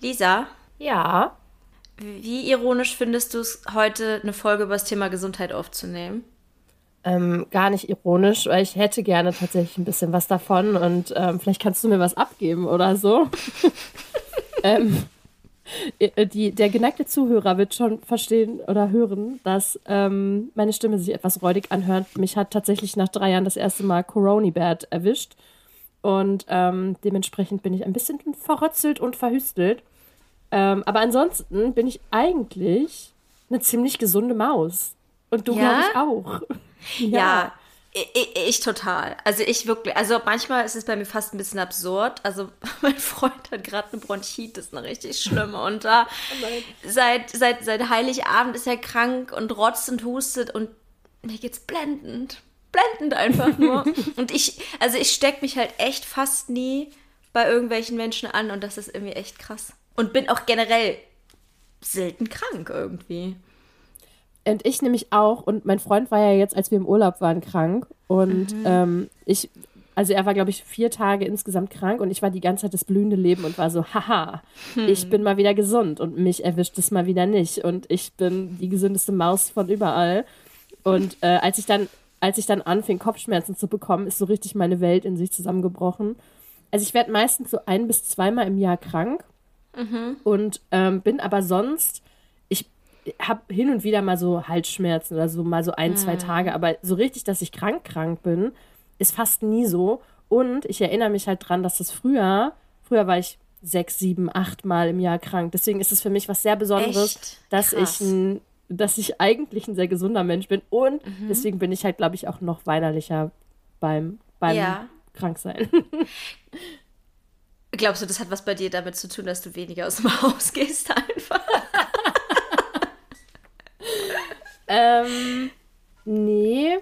Lisa? Ja. Wie ironisch findest du es, heute eine Folge über das Thema Gesundheit aufzunehmen? Ähm, gar nicht ironisch, weil ich hätte gerne tatsächlich ein bisschen was davon und ähm, vielleicht kannst du mir was abgeben oder so. ähm, äh, die, der geneigte Zuhörer wird schon verstehen oder hören, dass ähm, meine Stimme sich etwas räudig anhört. Mich hat tatsächlich nach drei Jahren das erste Mal Coronibad erwischt. Und ähm, dementsprechend bin ich ein bisschen verrötzelt und verhüstelt. Ähm, aber ansonsten bin ich eigentlich eine ziemlich gesunde Maus. Und du, ja? glaube ich, auch. ja. ja. Ich, ich, total. Also ich wirklich, also manchmal ist es bei mir fast ein bisschen absurd. Also mein Freund hat gerade eine Bronchitis, eine richtig schlimme. Und da oh seit, seit, seit Heiligabend ist er krank und rotzt und hustet und mir geht's blendend. Blendend einfach nur. und ich, also ich stecke mich halt echt fast nie bei irgendwelchen Menschen an und das ist irgendwie echt krass. Und bin auch generell selten krank irgendwie. Und ich nämlich auch. Und mein Freund war ja jetzt, als wir im Urlaub waren, krank. Und mhm. ähm, ich, also er war, glaube ich, vier Tage insgesamt krank und ich war die ganze Zeit das blühende Leben und war so, haha, hm. ich bin mal wieder gesund und mich erwischt es mal wieder nicht. Und ich bin die gesündeste Maus von überall. Und äh, als ich dann, als ich dann anfing, Kopfschmerzen zu bekommen, ist so richtig meine Welt in sich zusammengebrochen. Also ich werde meistens so ein bis zweimal im Jahr krank. Mhm. Und ähm, bin aber sonst habe hin und wieder mal so Halsschmerzen oder so mal so ein, mhm. zwei Tage, aber so richtig, dass ich krank krank bin, ist fast nie so. Und ich erinnere mich halt dran, dass das früher, früher war ich sechs, sieben, acht Mal im Jahr krank. Deswegen ist es für mich was sehr Besonderes, dass ich ein, dass ich eigentlich ein sehr gesunder Mensch bin. Und mhm. deswegen bin ich halt, glaube ich, auch noch weinerlicher beim, beim ja. Kranksein. Glaubst du, das hat was bei dir damit zu tun, dass du weniger aus dem Haus gehst einfach? ähm, nee.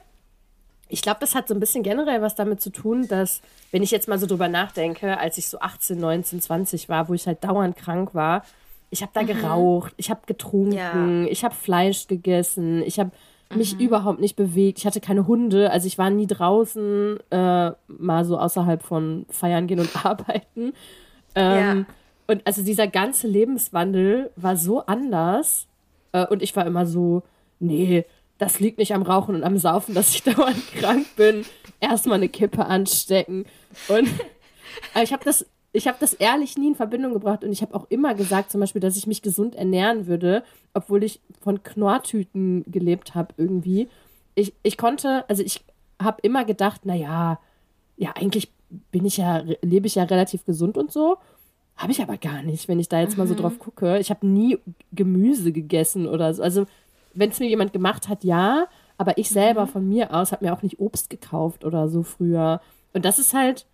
Ich glaube, das hat so ein bisschen generell was damit zu tun, dass, wenn ich jetzt mal so drüber nachdenke, als ich so 18, 19, 20 war, wo ich halt dauernd krank war, ich habe da mhm. geraucht, ich habe getrunken, ja. ich habe Fleisch gegessen, ich habe mich mhm. überhaupt nicht bewegt, ich hatte keine Hunde, also ich war nie draußen, äh, mal so außerhalb von Feiern gehen und arbeiten. Ähm, ja. Und also dieser ganze Lebenswandel war so anders äh, und ich war immer so, nee, das liegt nicht am Rauchen und am Saufen, dass ich dauernd krank bin. Erstmal eine Kippe anstecken. Und äh, ich habe das, ich habe das ehrlich nie in Verbindung gebracht und ich habe auch immer gesagt, zum Beispiel, dass ich mich gesund ernähren würde, obwohl ich von Knorrtüten gelebt habe irgendwie. Ich, ich konnte, also ich habe immer gedacht, naja, ja, eigentlich bin ich ja, lebe ich ja relativ gesund und so. Habe ich aber gar nicht, wenn ich da jetzt mhm. mal so mhm. drauf gucke. Ich habe nie Gemüse gegessen oder so. Also wenn es mir jemand gemacht hat, ja, aber ich selber mhm. von mir aus habe mir auch nicht Obst gekauft oder so früher. Und das ist halt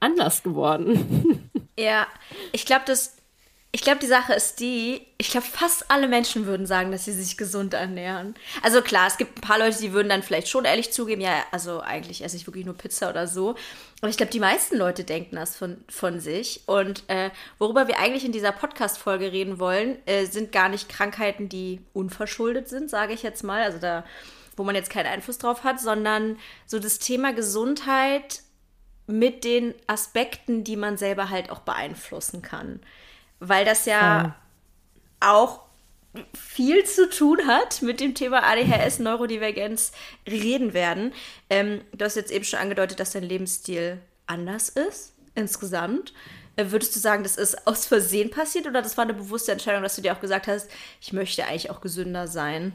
anders geworden. Ja, ich glaube, das, ich glaube, die Sache ist die, ich glaube, fast alle Menschen würden sagen, dass sie sich gesund ernähren. Also klar, es gibt ein paar Leute, die würden dann vielleicht schon ehrlich zugeben, ja, also eigentlich esse ich wirklich nur Pizza oder so. Aber ich glaube, die meisten Leute denken das von, von sich. Und äh, worüber wir eigentlich in dieser Podcast-Folge reden wollen, äh, sind gar nicht Krankheiten, die unverschuldet sind, sage ich jetzt mal. Also da, wo man jetzt keinen Einfluss drauf hat, sondern so das Thema Gesundheit mit den Aspekten, die man selber halt auch beeinflussen kann. Weil das ja, ja. auch viel zu tun hat mit dem Thema ADHS, Neurodivergenz reden werden. Ähm, du hast jetzt eben schon angedeutet, dass dein Lebensstil anders ist insgesamt. Äh, würdest du sagen, das ist aus Versehen passiert oder das war eine bewusste Entscheidung, dass du dir auch gesagt hast, ich möchte eigentlich auch gesünder sein?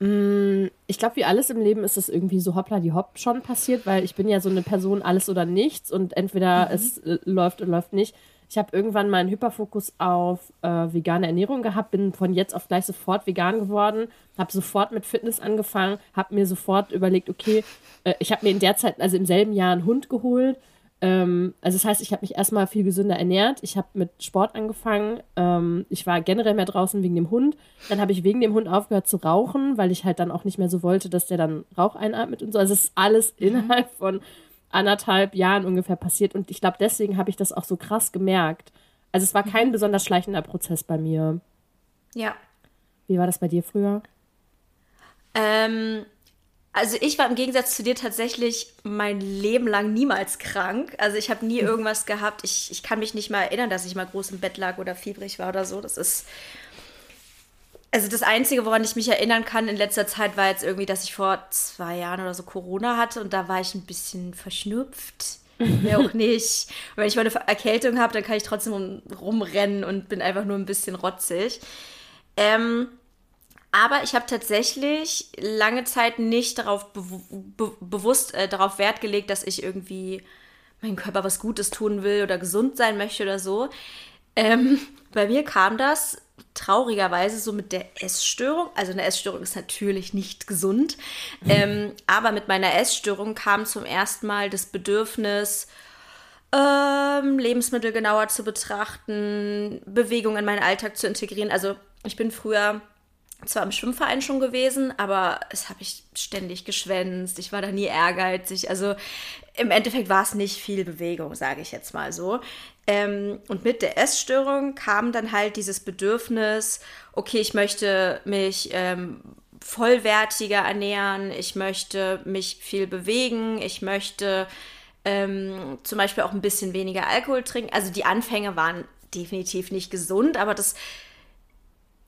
Mm, ich glaube, wie alles im Leben ist es irgendwie so hoppla die hopp schon passiert, weil ich bin ja so eine Person alles oder nichts und entweder mhm. es äh, läuft oder läuft nicht. Ich habe irgendwann mal einen Hyperfokus auf äh, vegane Ernährung gehabt, bin von jetzt auf gleich sofort vegan geworden, habe sofort mit Fitness angefangen, habe mir sofort überlegt, okay, äh, ich habe mir in der Zeit, also im selben Jahr einen Hund geholt. Ähm, also das heißt, ich habe mich erstmal viel gesünder ernährt. Ich habe mit Sport angefangen. Ähm, ich war generell mehr draußen wegen dem Hund. Dann habe ich wegen dem Hund aufgehört zu rauchen, weil ich halt dann auch nicht mehr so wollte, dass der dann Rauch einatmet und so. Also es ist alles mhm. innerhalb von anderthalb Jahren ungefähr passiert. Und ich glaube, deswegen habe ich das auch so krass gemerkt. Also es war kein mhm. besonders schleichender Prozess bei mir. Ja. Wie war das bei dir früher? Ähm, Also ich war im Gegensatz zu dir tatsächlich mein Leben lang niemals krank. Also ich habe nie irgendwas gehabt. Ich, ich kann mich nicht mal erinnern, dass ich mal groß im Bett lag oder fiebrig war oder so. Das ist. Also das Einzige, woran ich mich erinnern kann in letzter Zeit, war jetzt irgendwie, dass ich vor zwei Jahren oder so Corona hatte und da war ich ein bisschen verschnupft. Mehr auch nicht. Und wenn ich mal eine Erkältung habe, dann kann ich trotzdem rumrennen und bin einfach nur ein bisschen rotzig. Ähm, aber ich habe tatsächlich lange Zeit nicht darauf be be bewusst äh, darauf Wert gelegt, dass ich irgendwie meinem Körper was Gutes tun will oder gesund sein möchte oder so. Ähm, bei mir kam das traurigerweise so mit der Essstörung. Also eine Essstörung ist natürlich nicht gesund, ähm, aber mit meiner Essstörung kam zum ersten Mal das Bedürfnis, ähm, Lebensmittel genauer zu betrachten, Bewegung in meinen Alltag zu integrieren. Also ich bin früher zwar im Schwimmverein schon gewesen, aber es habe ich ständig geschwänzt. Ich war da nie ehrgeizig. Also im Endeffekt war es nicht viel Bewegung, sage ich jetzt mal so. Ähm, und mit der Essstörung kam dann halt dieses Bedürfnis, okay, ich möchte mich ähm, vollwertiger ernähren, ich möchte mich viel bewegen, ich möchte ähm, zum Beispiel auch ein bisschen weniger Alkohol trinken. Also die Anfänge waren definitiv nicht gesund, aber das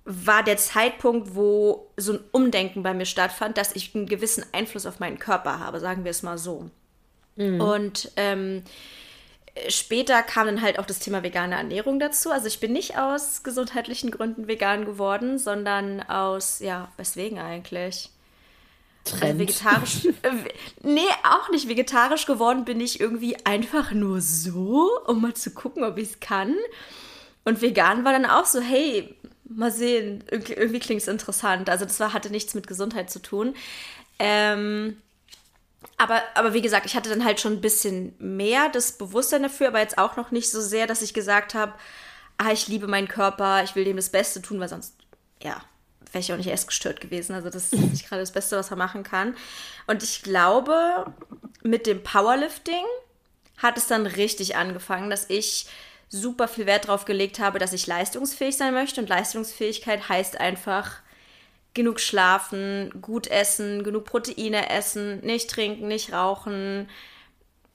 war der Zeitpunkt, wo so ein Umdenken bei mir stattfand, dass ich einen gewissen Einfluss auf meinen Körper habe, sagen wir es mal so. Mhm. Und ähm, später kam dann halt auch das Thema vegane Ernährung dazu. Also ich bin nicht aus gesundheitlichen Gründen vegan geworden, sondern aus, ja, weswegen eigentlich? Trend. Also vegetarisch. Äh, nee, auch nicht vegetarisch geworden bin ich irgendwie einfach nur so, um mal zu gucken, ob ich es kann. Und vegan war dann auch so, hey, mal sehen, irgendwie, irgendwie klingt es interessant. Also das war, hatte nichts mit Gesundheit zu tun. Ähm, aber, aber wie gesagt, ich hatte dann halt schon ein bisschen mehr das Bewusstsein dafür, aber jetzt auch noch nicht so sehr, dass ich gesagt habe, ah, ich liebe meinen Körper, ich will dem das Beste tun, weil sonst, ja, wäre ich auch nicht erst gestört gewesen. Also das ist nicht gerade das Beste, was man machen kann. Und ich glaube, mit dem Powerlifting hat es dann richtig angefangen, dass ich super viel Wert darauf gelegt habe, dass ich leistungsfähig sein möchte. Und Leistungsfähigkeit heißt einfach genug schlafen, gut essen, genug Proteine essen, nicht trinken, nicht rauchen.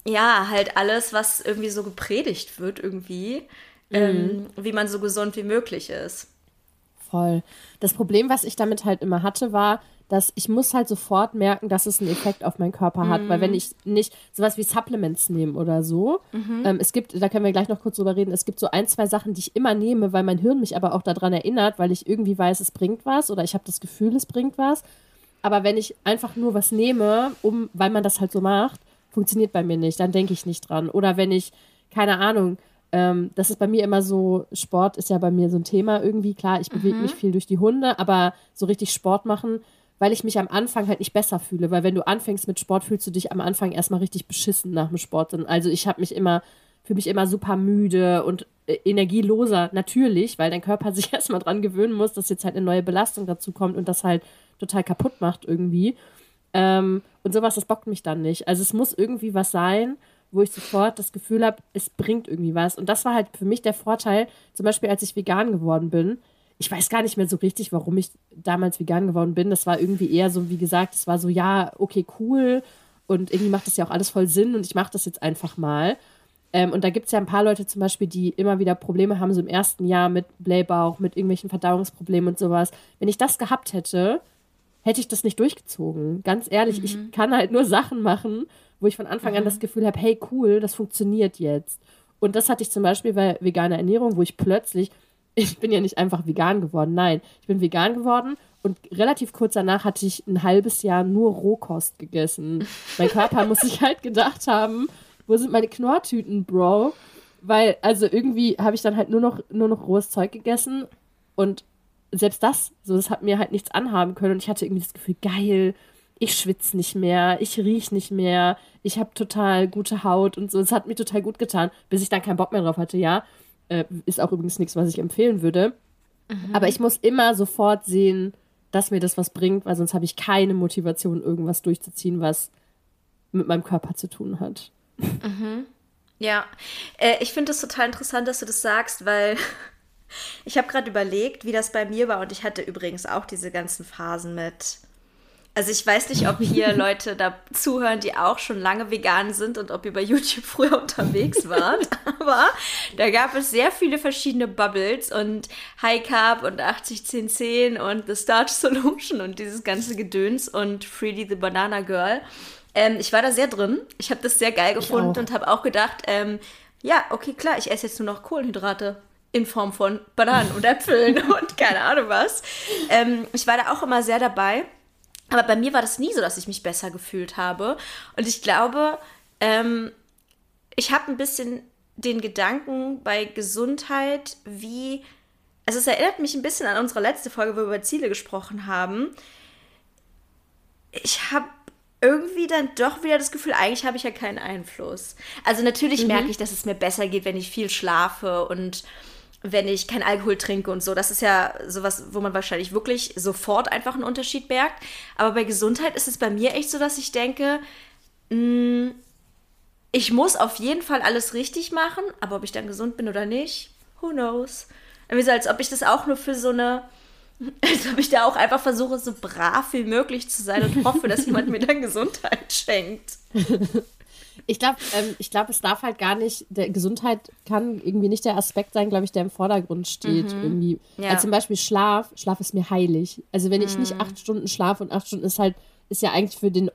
Ja, halt alles, was irgendwie so gepredigt wird, irgendwie, mhm. ähm, wie man so gesund wie möglich ist. Voll. Das Problem, was ich damit halt immer hatte, war, dass ich muss halt sofort merken, dass es einen Effekt auf meinen Körper hat. Mhm. Weil wenn ich nicht sowas wie Supplements nehme oder so, mhm. ähm, es gibt, da können wir gleich noch kurz drüber reden, es gibt so ein, zwei Sachen, die ich immer nehme, weil mein Hirn mich aber auch daran erinnert, weil ich irgendwie weiß, es bringt was oder ich habe das Gefühl, es bringt was. Aber wenn ich einfach nur was nehme, um, weil man das halt so macht, funktioniert bei mir nicht, dann denke ich nicht dran. Oder wenn ich, keine Ahnung, ähm, das ist bei mir immer so, Sport ist ja bei mir so ein Thema irgendwie. Klar, ich bewege mhm. mich viel durch die Hunde, aber so richtig Sport machen weil ich mich am Anfang halt nicht besser fühle. Weil wenn du anfängst mit Sport, fühlst du dich am Anfang erstmal richtig beschissen nach dem Sport. Also ich habe mich immer, fühle mich immer super müde und äh, energieloser, natürlich, weil dein Körper sich erstmal dran gewöhnen muss, dass jetzt halt eine neue Belastung dazu kommt und das halt total kaputt macht irgendwie. Ähm, und sowas, das bockt mich dann nicht. Also es muss irgendwie was sein, wo ich sofort das Gefühl habe, es bringt irgendwie was. Und das war halt für mich der Vorteil, zum Beispiel als ich vegan geworden bin ich weiß gar nicht mehr so richtig, warum ich damals vegan geworden bin. Das war irgendwie eher so, wie gesagt, es war so, ja, okay, cool. Und irgendwie macht das ja auch alles voll Sinn und ich mache das jetzt einfach mal. Ähm, und da gibt es ja ein paar Leute zum Beispiel, die immer wieder Probleme haben, so im ersten Jahr mit Blähbauch, mit irgendwelchen Verdauungsproblemen und sowas. Wenn ich das gehabt hätte, hätte ich das nicht durchgezogen. Ganz ehrlich, mhm. ich kann halt nur Sachen machen, wo ich von Anfang mhm. an das Gefühl habe, hey, cool, das funktioniert jetzt. Und das hatte ich zum Beispiel bei veganer Ernährung, wo ich plötzlich ich bin ja nicht einfach vegan geworden. Nein, ich bin vegan geworden und relativ kurz danach hatte ich ein halbes Jahr nur Rohkost gegessen. Mein Körper muss sich halt gedacht haben, wo sind meine Knorrtüten, Bro? Weil, also irgendwie habe ich dann halt nur noch, nur noch rohes Zeug gegessen und selbst das, so, das hat mir halt nichts anhaben können und ich hatte irgendwie das Gefühl, geil, ich schwitze nicht mehr, ich riech nicht mehr, ich habe total gute Haut und so. Es hat mir total gut getan, bis ich dann keinen Bock mehr drauf hatte, ja. Äh, ist auch übrigens nichts, was ich empfehlen würde. Mhm. Aber ich muss immer sofort sehen, dass mir das was bringt, weil sonst habe ich keine Motivation, irgendwas durchzuziehen, was mit meinem Körper zu tun hat. Mhm. Ja, äh, ich finde es total interessant, dass du das sagst, weil ich habe gerade überlegt, wie das bei mir war und ich hatte übrigens auch diese ganzen Phasen mit Also ich weiß nicht, ob hier Leute da zuhören, die auch schon lange vegan sind und ob ihr bei YouTube früher unterwegs wart. Aber da gab es sehr viele verschiedene Bubbles und High Carb und 80-10-10 und The Starch Solution und dieses ganze Gedöns und Freely the Banana Girl. Ähm, ich war da sehr drin. Ich habe das sehr geil gefunden und habe auch gedacht, ähm, ja, okay, klar, ich esse jetzt nur noch Kohlenhydrate in Form von Bananen und Äpfeln und keine Ahnung was. Ähm, ich war da auch immer sehr dabei. Aber bei mir war das nie so, dass ich mich besser gefühlt habe. Und ich glaube, ähm, ich habe ein bisschen den Gedanken bei Gesundheit, wie. Also, es erinnert mich ein bisschen an unsere letzte Folge, wo wir über Ziele gesprochen haben. Ich habe irgendwie dann doch wieder das Gefühl, eigentlich habe ich ja keinen Einfluss. Also, natürlich mhm. merke ich, dass es mir besser geht, wenn ich viel schlafe und wenn ich kein Alkohol trinke und so. Das ist ja sowas, wo man wahrscheinlich wirklich sofort einfach einen Unterschied merkt. Aber bei Gesundheit ist es bei mir echt so, dass ich denke, mh, mm, ich muss auf jeden Fall alles richtig machen, aber ob ich dann gesund bin oder nicht, who knows. Irgendwie so, als ob ich das auch nur für so eine, als ob ich da auch einfach versuche, so brav wie möglich zu sein und hoffe, dass jemand mir dann Gesundheit schenkt. Ich glaube, ähm, ich glaube, es darf halt gar nicht, der Gesundheit kann irgendwie nicht der Aspekt sein, glaube ich, der im Vordergrund steht. Mhm. Irgendwie. Ja. Also zum Beispiel Schlaf, Schlaf ist mir heilig. Also wenn ich mhm. nicht acht Stunden schlafe und acht Stunden ist halt, ist ja eigentlich für den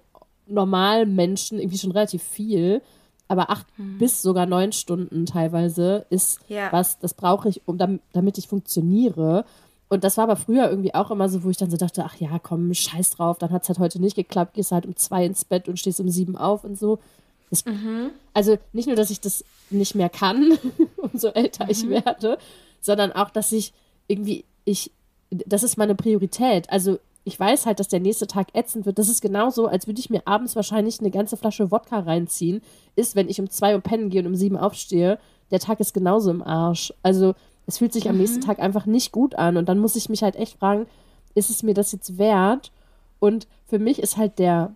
normalen Menschen irgendwie schon relativ viel. Aber acht mhm. bis sogar neun Stunden teilweise ist ja. was, das brauche ich, um damit ich funktioniere. Und das war aber früher irgendwie auch immer so, wo ich dann so dachte, ach ja, komm, scheiß drauf, dann hat es halt heute nicht geklappt, gehst halt um zwei ins Bett und stehst um sieben auf und so. Das, mhm. Also nicht nur, dass ich das nicht mehr kann, umso älter mhm. ich werde, sondern auch, dass ich irgendwie, ich, das ist meine Priorität. Also ich weiß halt, dass der nächste Tag ätzend wird. Das ist genauso, als würde ich mir abends wahrscheinlich eine ganze Flasche Wodka reinziehen. Ist, wenn ich um zwei Uhr pennen gehe und um sieben aufstehe, der Tag ist genauso im Arsch. Also es fühlt sich mhm. am nächsten Tag einfach nicht gut an. Und dann muss ich mich halt echt fragen, ist es mir das jetzt wert? Und für mich ist halt der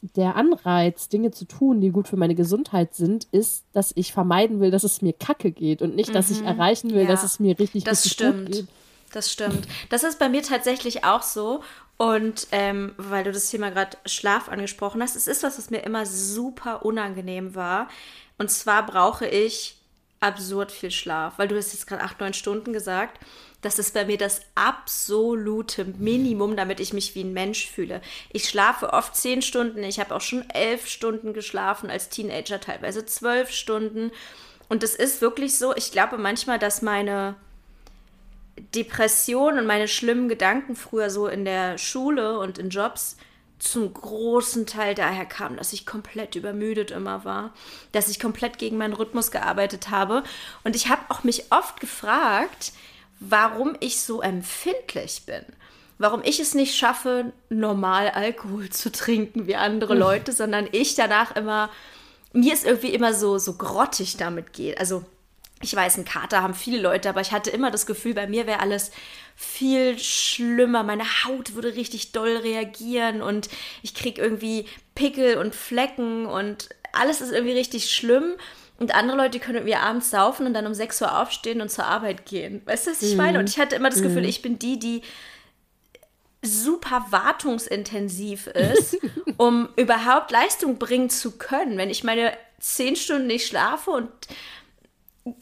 der Anreiz, Dinge zu tun, die gut für meine Gesundheit sind, ist, dass ich vermeiden will, dass es mir kacke geht und nicht, dass ich mhm. erreichen will, ja, dass es mir richtig, das richtig stimmt. gut geht. Das stimmt. Das ist bei mir tatsächlich auch so. Und ähm, weil du das Thema gerade Schlaf angesprochen hast, es ist was, was mir immer super unangenehm war. Und zwar brauche ich absurd viel Schlaf, weil du hast jetzt gerade acht, neun Stunden gesagt. Das ist bei mir das absolute Minimum, damit ich mich wie ein Mensch fühle. Ich schlafe oft zehn Stunden. Ich habe auch schon elf Stunden geschlafen als Teenager, teilweise zwölf Stunden. Und es ist wirklich so, ich glaube manchmal, dass meine Depression und meine schlimmen Gedanken früher so in der Schule und in Jobs zum großen Teil daher kam, dass ich komplett übermüdet immer war, dass ich komplett gegen meinen Rhythmus gearbeitet habe. Und ich habe auch mich oft gefragt, warum ich so empfindlich bin. Warum ich es nicht schaffe, normal Alkohol zu trinken wie andere hm. Leute, sondern ich danach immer, mir ist irgendwie immer so, so grottig damit geht. Also, ich weiß, einen Kater haben viele Leute, aber ich hatte immer das Gefühl, bei mir wäre alles viel schlimmer. Meine Haut würde richtig doll reagieren und ich kriege irgendwie Pickel und Flecken und alles ist irgendwie richtig schlimm. Und andere Leute können irgendwie abends saufen und dann um 6 Uhr aufstehen und zur Arbeit gehen. Weißt du, was ich mhm. meine? Und ich hatte immer das Gefühl, mhm. ich bin die, die super wartungsintensiv ist, um überhaupt Leistung bringen zu können. Wenn ich meine zehn Stunden nicht schlafe und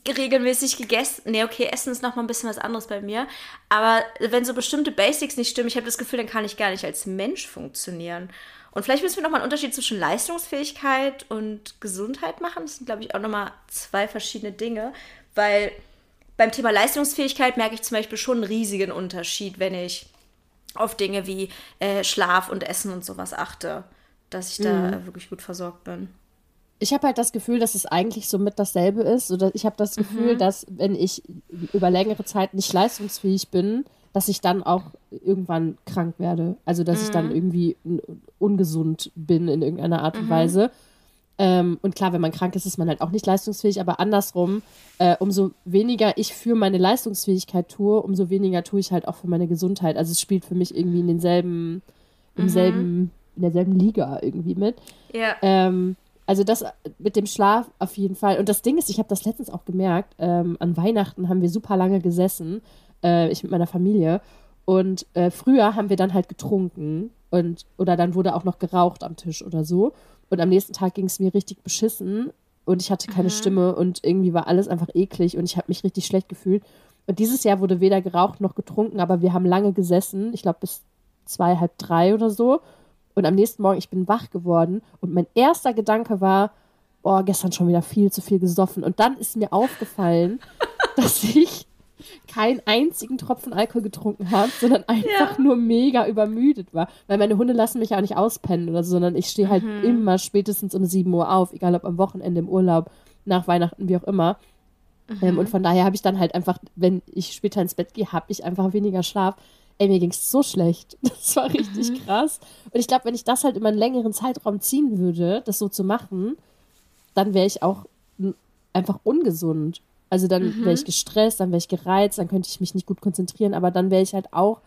regelmäßig gegessen. Nee, okay, Essen ist noch mal ein bisschen was anderes bei mir. Aber wenn so bestimmte Basics nicht stimmen, ich habe das Gefühl, dann kann ich gar nicht als Mensch funktionieren. Und vielleicht müssen wir nochmal einen Unterschied zwischen Leistungsfähigkeit und Gesundheit machen. Das sind, glaube ich, auch nochmal zwei verschiedene Dinge, weil beim Thema Leistungsfähigkeit merke ich zum Beispiel schon einen riesigen Unterschied, wenn ich auf Dinge wie äh, Schlaf und Essen und sowas achte, dass ich da mhm. wirklich gut versorgt bin. Ich habe halt das Gefühl, dass es eigentlich so mit dasselbe ist. Oder ich habe das Gefühl, mhm. dass wenn ich über längere Zeit nicht leistungsfähig bin, dass ich dann auch irgendwann krank werde. Also, dass mhm. ich dann mhm. irgendwie ungesund bin in irgendeiner Art und mhm. Weise. Ähm, und klar, wenn man krank ist, ist man halt auch nicht leistungsfähig, aber andersrum, äh, umso weniger ich für meine Leistungsfähigkeit tue, umso weniger tue ich halt auch für meine Gesundheit. Also es spielt für mich irgendwie in denselben, im mhm. selben, in derselben Liga irgendwie mit. Ja. Ähm, also das mit dem Schlaf auf jeden Fall. Und das Ding ist, ich habe das letztens auch gemerkt, ähm, an Weihnachten haben wir super lange gesessen äh, ich mit meiner Familie. Und äh, früher haben wir dann halt getrunken und oder dann wurde auch noch geraucht am Tisch oder so. Und am nächsten Tag ging es mir richtig beschissen und ich hatte keine mhm. Stimme und irgendwie war alles einfach eklig und ich habe mich richtig schlecht gefühlt. Und dieses Jahr wurde weder geraucht noch getrunken, aber wir haben lange gesessen, ich glaube bis zwei, halb drei oder so. Und am nächsten Morgen, ich bin wach geworden und mein erster Gedanke war, boah, gestern schon wieder viel zu viel gesoffen. Und dann ist mir aufgefallen, dass ich keinen einzigen Tropfen Alkohol getrunken habe, sondern einfach ja. nur mega übermüdet war. Weil meine Hunde lassen mich auch nicht auspennen oder so, sondern ich stehe halt mhm. immer spätestens um 7 Uhr auf, egal ob am Wochenende, im Urlaub, nach Weihnachten, wie auch immer. Mhm. Ähm, und von daher habe ich dann halt einfach, wenn ich später ins Bett gehe, habe ich einfach weniger Schlaf. Ey, mir ging es so schlecht. Das war richtig mhm. krass. Und ich glaube, wenn ich das halt über einen längeren Zeitraum ziehen würde, das so zu machen, dann wäre ich auch einfach ungesund. Also dann mhm. wäre ich gestresst, dann wäre ich gereizt, dann könnte ich mich nicht gut konzentrieren, aber dann wäre ich halt auch,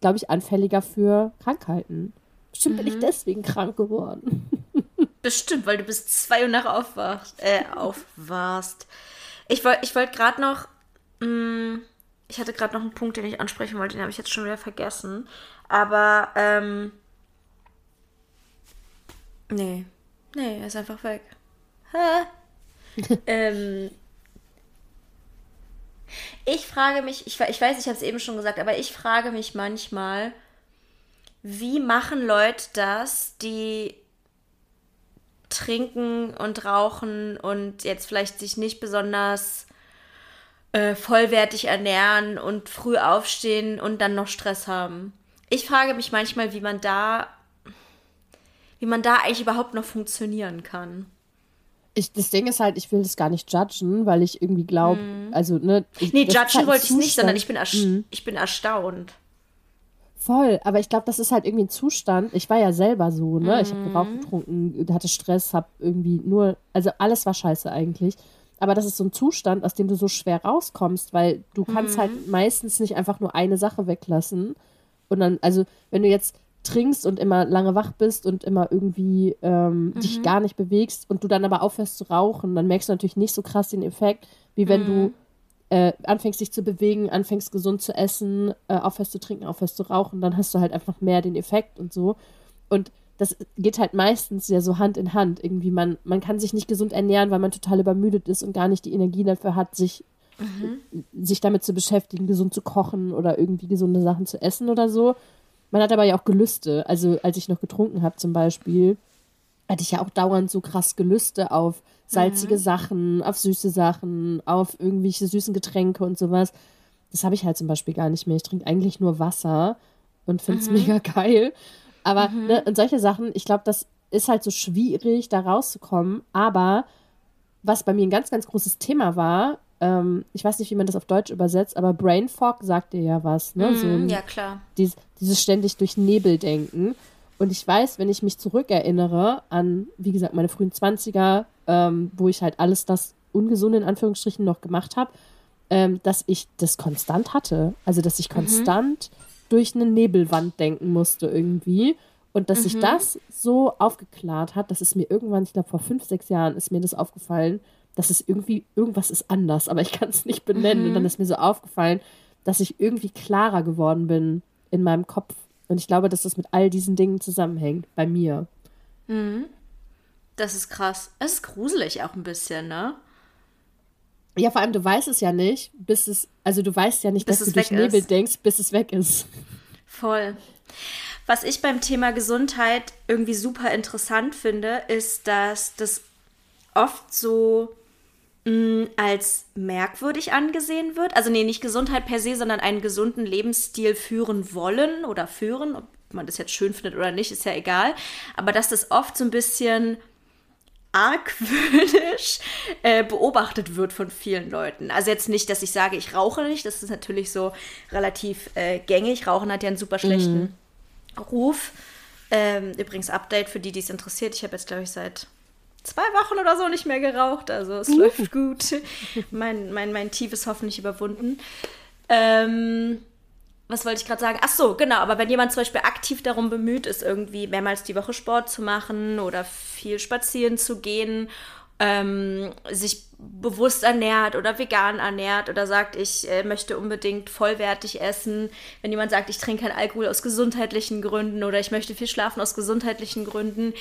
glaube ich, anfälliger für Krankheiten. Bestimmt mhm. bin ich mhm. deswegen krank geworden. Bestimmt, weil du bis zwei Uhr nach aufwachst, äh, aufwachst. Ich wollte ich wollt gerade noch, mh, mm, ich hatte gerade noch einen Punkt, den ich ansprechen wollte, den habe ich jetzt schon wieder vergessen. Aber, ähm, nee, nee, er ist einfach weg. ähm, ich frage mich, ich, ich weiß, ich habe es eben schon gesagt, aber ich frage mich manchmal, wie machen Leute das, die trinken und rauchen und jetzt vielleicht sich nicht besonders äh, vollwertig ernähren und früh aufstehen und dann noch Stress haben. Ich frage mich manchmal, wie man da, wie man da eigentlich überhaupt noch funktionieren kann ich, das Ding ist halt, ich will das gar nicht judgen, weil ich irgendwie glaube, mm. also, ne. Ich, nee, judgen halt wollte ich nicht, sondern ich bin, mm. ich bin erstaunt. Voll, aber ich glaube, das ist halt irgendwie ein Zustand. Ich war ja selber so, ne? Mm. Ich habe geraucht, getrunken, hatte Stress, habe irgendwie nur, also alles war scheiße eigentlich. Aber das ist so ein Zustand, aus dem du so schwer rauskommst, weil du kannst halt mhm. meistens nicht einfach nur eine Sache weglassen. Und dann, also, wenn du jetzt trinkst und immer lange wach bist und immer irgendwie ähm, mhm. dich gar nicht bewegst und du dann aber aufhörst zu rauchen, dann merkst du natürlich nicht so krass den Effekt, wie wenn mhm. du äh, anfängst dich zu bewegen, anfängst gesund zu essen, äh, aufhörst zu trinken, aufhörst zu rauchen, dann hast du halt einfach mehr den Effekt und so. Und das geht halt meistens ja so Hand in Hand. Irgendwie, man, man kann sich nicht gesund ernähren, weil man total übermüdet ist und gar nicht die Energie dafür hat, sich, mhm. sich damit zu beschäftigen, gesund zu kochen oder irgendwie gesunde Sachen zu essen oder so. Man hat aber ja auch Gelüste. Also als ich noch getrunken habe zum Beispiel, hatte ich ja auch dauernd so krass Gelüste auf salzige mhm. Sachen, auf süße Sachen, auf irgendwelche süßen Getränke und sowas. Das habe ich halt zum Beispiel gar nicht mehr. Ich trinke eigentlich nur Wasser und finde es mhm. mega geil. Aber mhm. ne, und solche Sachen, ich glaube, das ist halt so schwierig, da rauszukommen. Aber was bei mir ein ganz, ganz großes Thema war, ähm, ich weiß nicht, wie man das auf Deutsch übersetzt, aber Brain Fog sagt dir ja was, ne? Mm, so ja, klar. Dies, dieses ständig durch Nebel denken. Und ich weiß, wenn ich mich zurückerinnere an, wie gesagt, meine frühen 20er, ähm, wo ich halt alles das Ungesunde in Anführungsstrichen noch gemacht habe, ähm, dass ich das konstant hatte. Also, dass ich mhm. konstant mhm. Durch eine Nebelwand denken musste irgendwie. Und dass mhm. sich das so aufgeklärt hat, dass es mir irgendwann, ich glaube vor fünf, sechs Jahren, ist mir das aufgefallen, dass es irgendwie, irgendwas ist anders, aber ich kann es nicht benennen. Mhm. Und dann ist mir so aufgefallen, dass ich irgendwie klarer geworden bin in meinem Kopf. Und ich glaube, dass das mit all diesen Dingen zusammenhängt, bei mir. Mhm. Das ist krass. Es ist gruselig auch ein bisschen, ne? Ja, vor allem, du weißt es ja nicht, bis es, also du weißt ja nicht, bis dass du durch Nebel ist. denkst, bis es weg ist. Voll. Was ich beim Thema Gesundheit irgendwie super interessant finde, ist, dass das oft so als merkwürdig angesehen wird. Also nee, nicht Gesundheit per se, sondern einen gesunden Lebensstil führen wollen oder führen. Ob man das jetzt schön findet oder nicht, ist ja egal. Aber dass das oft so ein bisschen argwöhnisch äh, beobachtet wird von vielen Leuten. Also jetzt nicht, dass ich sage, ich rauche nicht. Das ist natürlich so relativ äh, gängig. Rauchen hat ja einen super schlechten mhm. Ruf. Ähm, übrigens, Update für die, die es interessiert. Ich habe jetzt, glaube ich, seit zwei Wochen oder so nicht mehr geraucht. Also es läuft gut. mein, mein, mein Tief ist hoffentlich überwunden. Ähm, was wollte ich gerade sagen? Ach so, genau. Aber wenn jemand zum Beispiel aktiv darum bemüht ist, irgendwie mehrmals die Woche Sport zu machen oder viel spazieren zu gehen ähm, sich bewusst ernährt oder vegan ernährt oder sagt, ich äh, möchte unbedingt vollwertig essen. Wenn jemand sagt, ich trinke keinen Alkohol aus gesundheitlichen Gründen oder ich möchte viel schlafen aus gesundheitlichen Gründen.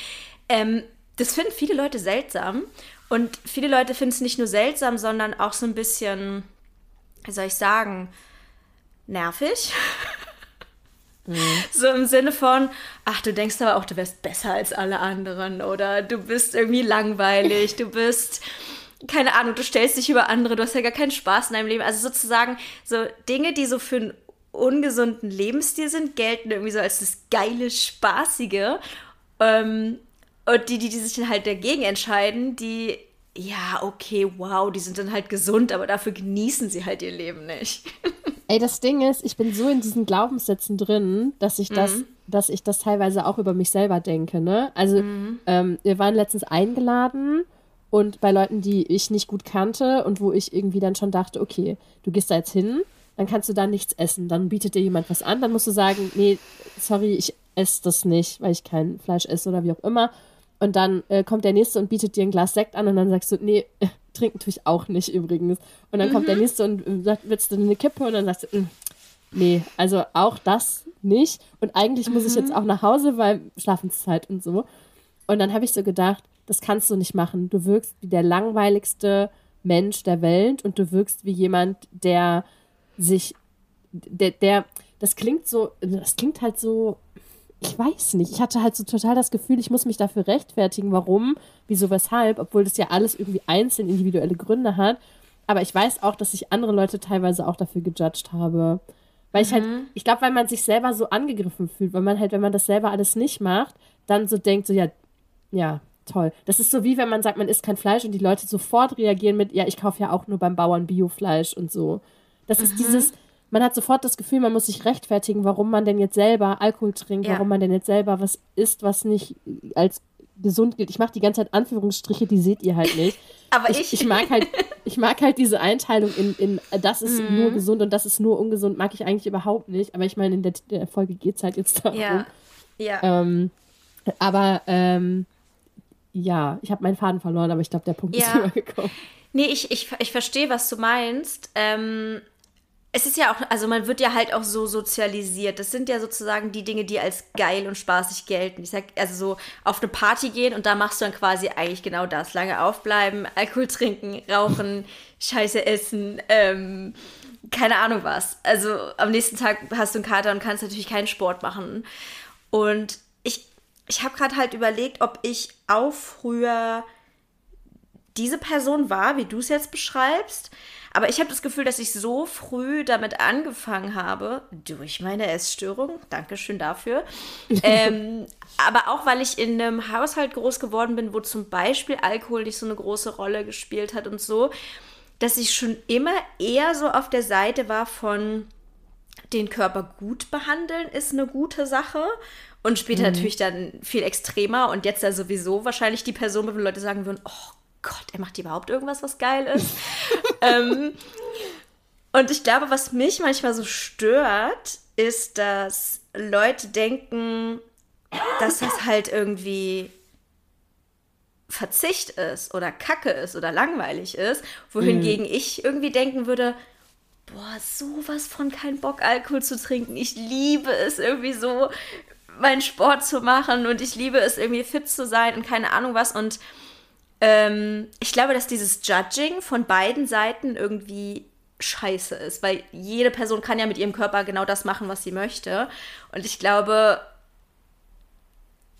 Ähm, das finden viele Leute seltsam. Und viele Leute finden es nicht nur seltsam, sondern auch so ein bisschen, wie soll ich sagen, nervig. Mhm. So im Sinne von, ach, du denkst aber auch, du wärst besser als alle anderen oder du bist irgendwie langweilig, du bist, keine Ahnung, du stellst dich über andere, du hast ja gar keinen Spaß in deinem Leben. Also sozusagen so Dinge, die so für einen ungesunden Lebensstil sind, gelten irgendwie so als das geile, spaßige. Ähm, und die, die, die sich dann halt dagegen entscheiden, die, ja, okay, wow, die sind dann halt gesund, aber dafür genießen sie halt ihr Leben nicht. Ey, das Ding ist, ich bin so in diesen Glaubenssätzen drin, dass ich das, mhm. dass ich das teilweise auch über mich selber denke. Ne? Also mhm. ähm, wir waren letztens eingeladen und bei Leuten, die ich nicht gut kannte und wo ich irgendwie dann schon dachte, okay, du gehst da jetzt hin, dann kannst du da nichts essen. Dann bietet dir jemand was an, dann musst du sagen, nee, sorry, ich esse das nicht, weil ich kein Fleisch esse oder wie auch immer. Und dann äh, kommt der nächste und bietet dir ein Glas Sekt an und dann sagst du, nee, trinken tue ich auch nicht übrigens. Und dann mhm. kommt der mhm. nächste und äh, sagt, willst du eine Kippe? Und dann sagst du, mm, nee, also auch das nicht. Und eigentlich mhm. muss ich jetzt mhm. auch nach Hause, weil Schlafenszeit und so. Und dann habe ich so gedacht, das kannst du nicht machen. Du wirkst wie der langweiligste Mensch der Welt und du wirkst wie jemand, der sich, der, der, das klingt so, das klingt halt so ich weiß nicht. Ich hatte halt so total das Gefühl, ich muss mich dafür rechtfertigen, warum, wieso, weshalb, obwohl das ja alles irgendwie einzeln individuelle Gründe hat. Aber ich weiß auch, dass ich andere Leute teilweise auch dafür gejudged habe. Weil ich halt, mhm. ich glaube, weil man sich selber so angegriffen fühlt, weil man halt, wenn man das selber alles nicht macht, dann so denkt, so, ja, ja, toll. Das ist so wie wenn man sagt, man isst kein Fleisch und die Leute sofort reagieren mit, ja, ich kaufe ja auch nur beim Bauern Biofleisch und so. Das mhm. ist dieses, man hat sofort das Gefühl, man muss sich rechtfertigen, warum man denn jetzt selber Alkohol trinkt, ja. warum man denn jetzt selber was isst, was nicht als gesund gilt. Ich mache die ganze Zeit Anführungsstriche, die seht ihr halt nicht. Aber ich, ich, ich mag halt, ich mag halt diese Einteilung in, in das ist mhm. nur gesund und das ist nur ungesund, mag ich eigentlich überhaupt nicht. Aber ich meine, in der, der Folge geht es halt jetzt darum. Ja. ja. Ähm, aber ähm, ja, ich habe meinen Faden verloren, aber ich glaube, der Punkt ja. ist rübergekommen. Nee, ich, ich, ich verstehe, was du meinst. Ähm, es ist ja auch, also man wird ja halt auch so sozialisiert. Das sind ja sozusagen die Dinge, die als geil und spaßig gelten. Ich sag, also so auf eine Party gehen und da machst du dann quasi eigentlich genau das. Lange aufbleiben, Alkohol trinken, rauchen, Scheiße essen, ähm, keine Ahnung was. Also am nächsten Tag hast du einen Kater und kannst natürlich keinen Sport machen. Und ich, ich habe gerade halt überlegt, ob ich auch früher diese Person war, wie du es jetzt beschreibst. Aber ich habe das Gefühl, dass ich so früh damit angefangen habe, durch meine Essstörung, Dankeschön dafür, ähm, aber auch weil ich in einem Haushalt groß geworden bin, wo zum Beispiel Alkohol nicht so eine große Rolle gespielt hat und so, dass ich schon immer eher so auf der Seite war von den Körper gut behandeln ist eine gute Sache und später mhm. natürlich dann viel extremer und jetzt ja sowieso wahrscheinlich die Person, wo Leute sagen würden, oh Gott, er macht überhaupt irgendwas, was geil ist. ähm, und ich glaube, was mich manchmal so stört, ist, dass Leute denken, dass das halt irgendwie Verzicht ist oder Kacke ist oder langweilig ist, wohingegen mhm. ich irgendwie denken würde, boah, sowas von kein Bock Alkohol zu trinken. Ich liebe es irgendwie so, meinen Sport zu machen und ich liebe es irgendwie fit zu sein und keine Ahnung was und ähm, ich glaube, dass dieses Judging von beiden Seiten irgendwie scheiße ist, weil jede Person kann ja mit ihrem Körper genau das machen, was sie möchte. Und ich glaube,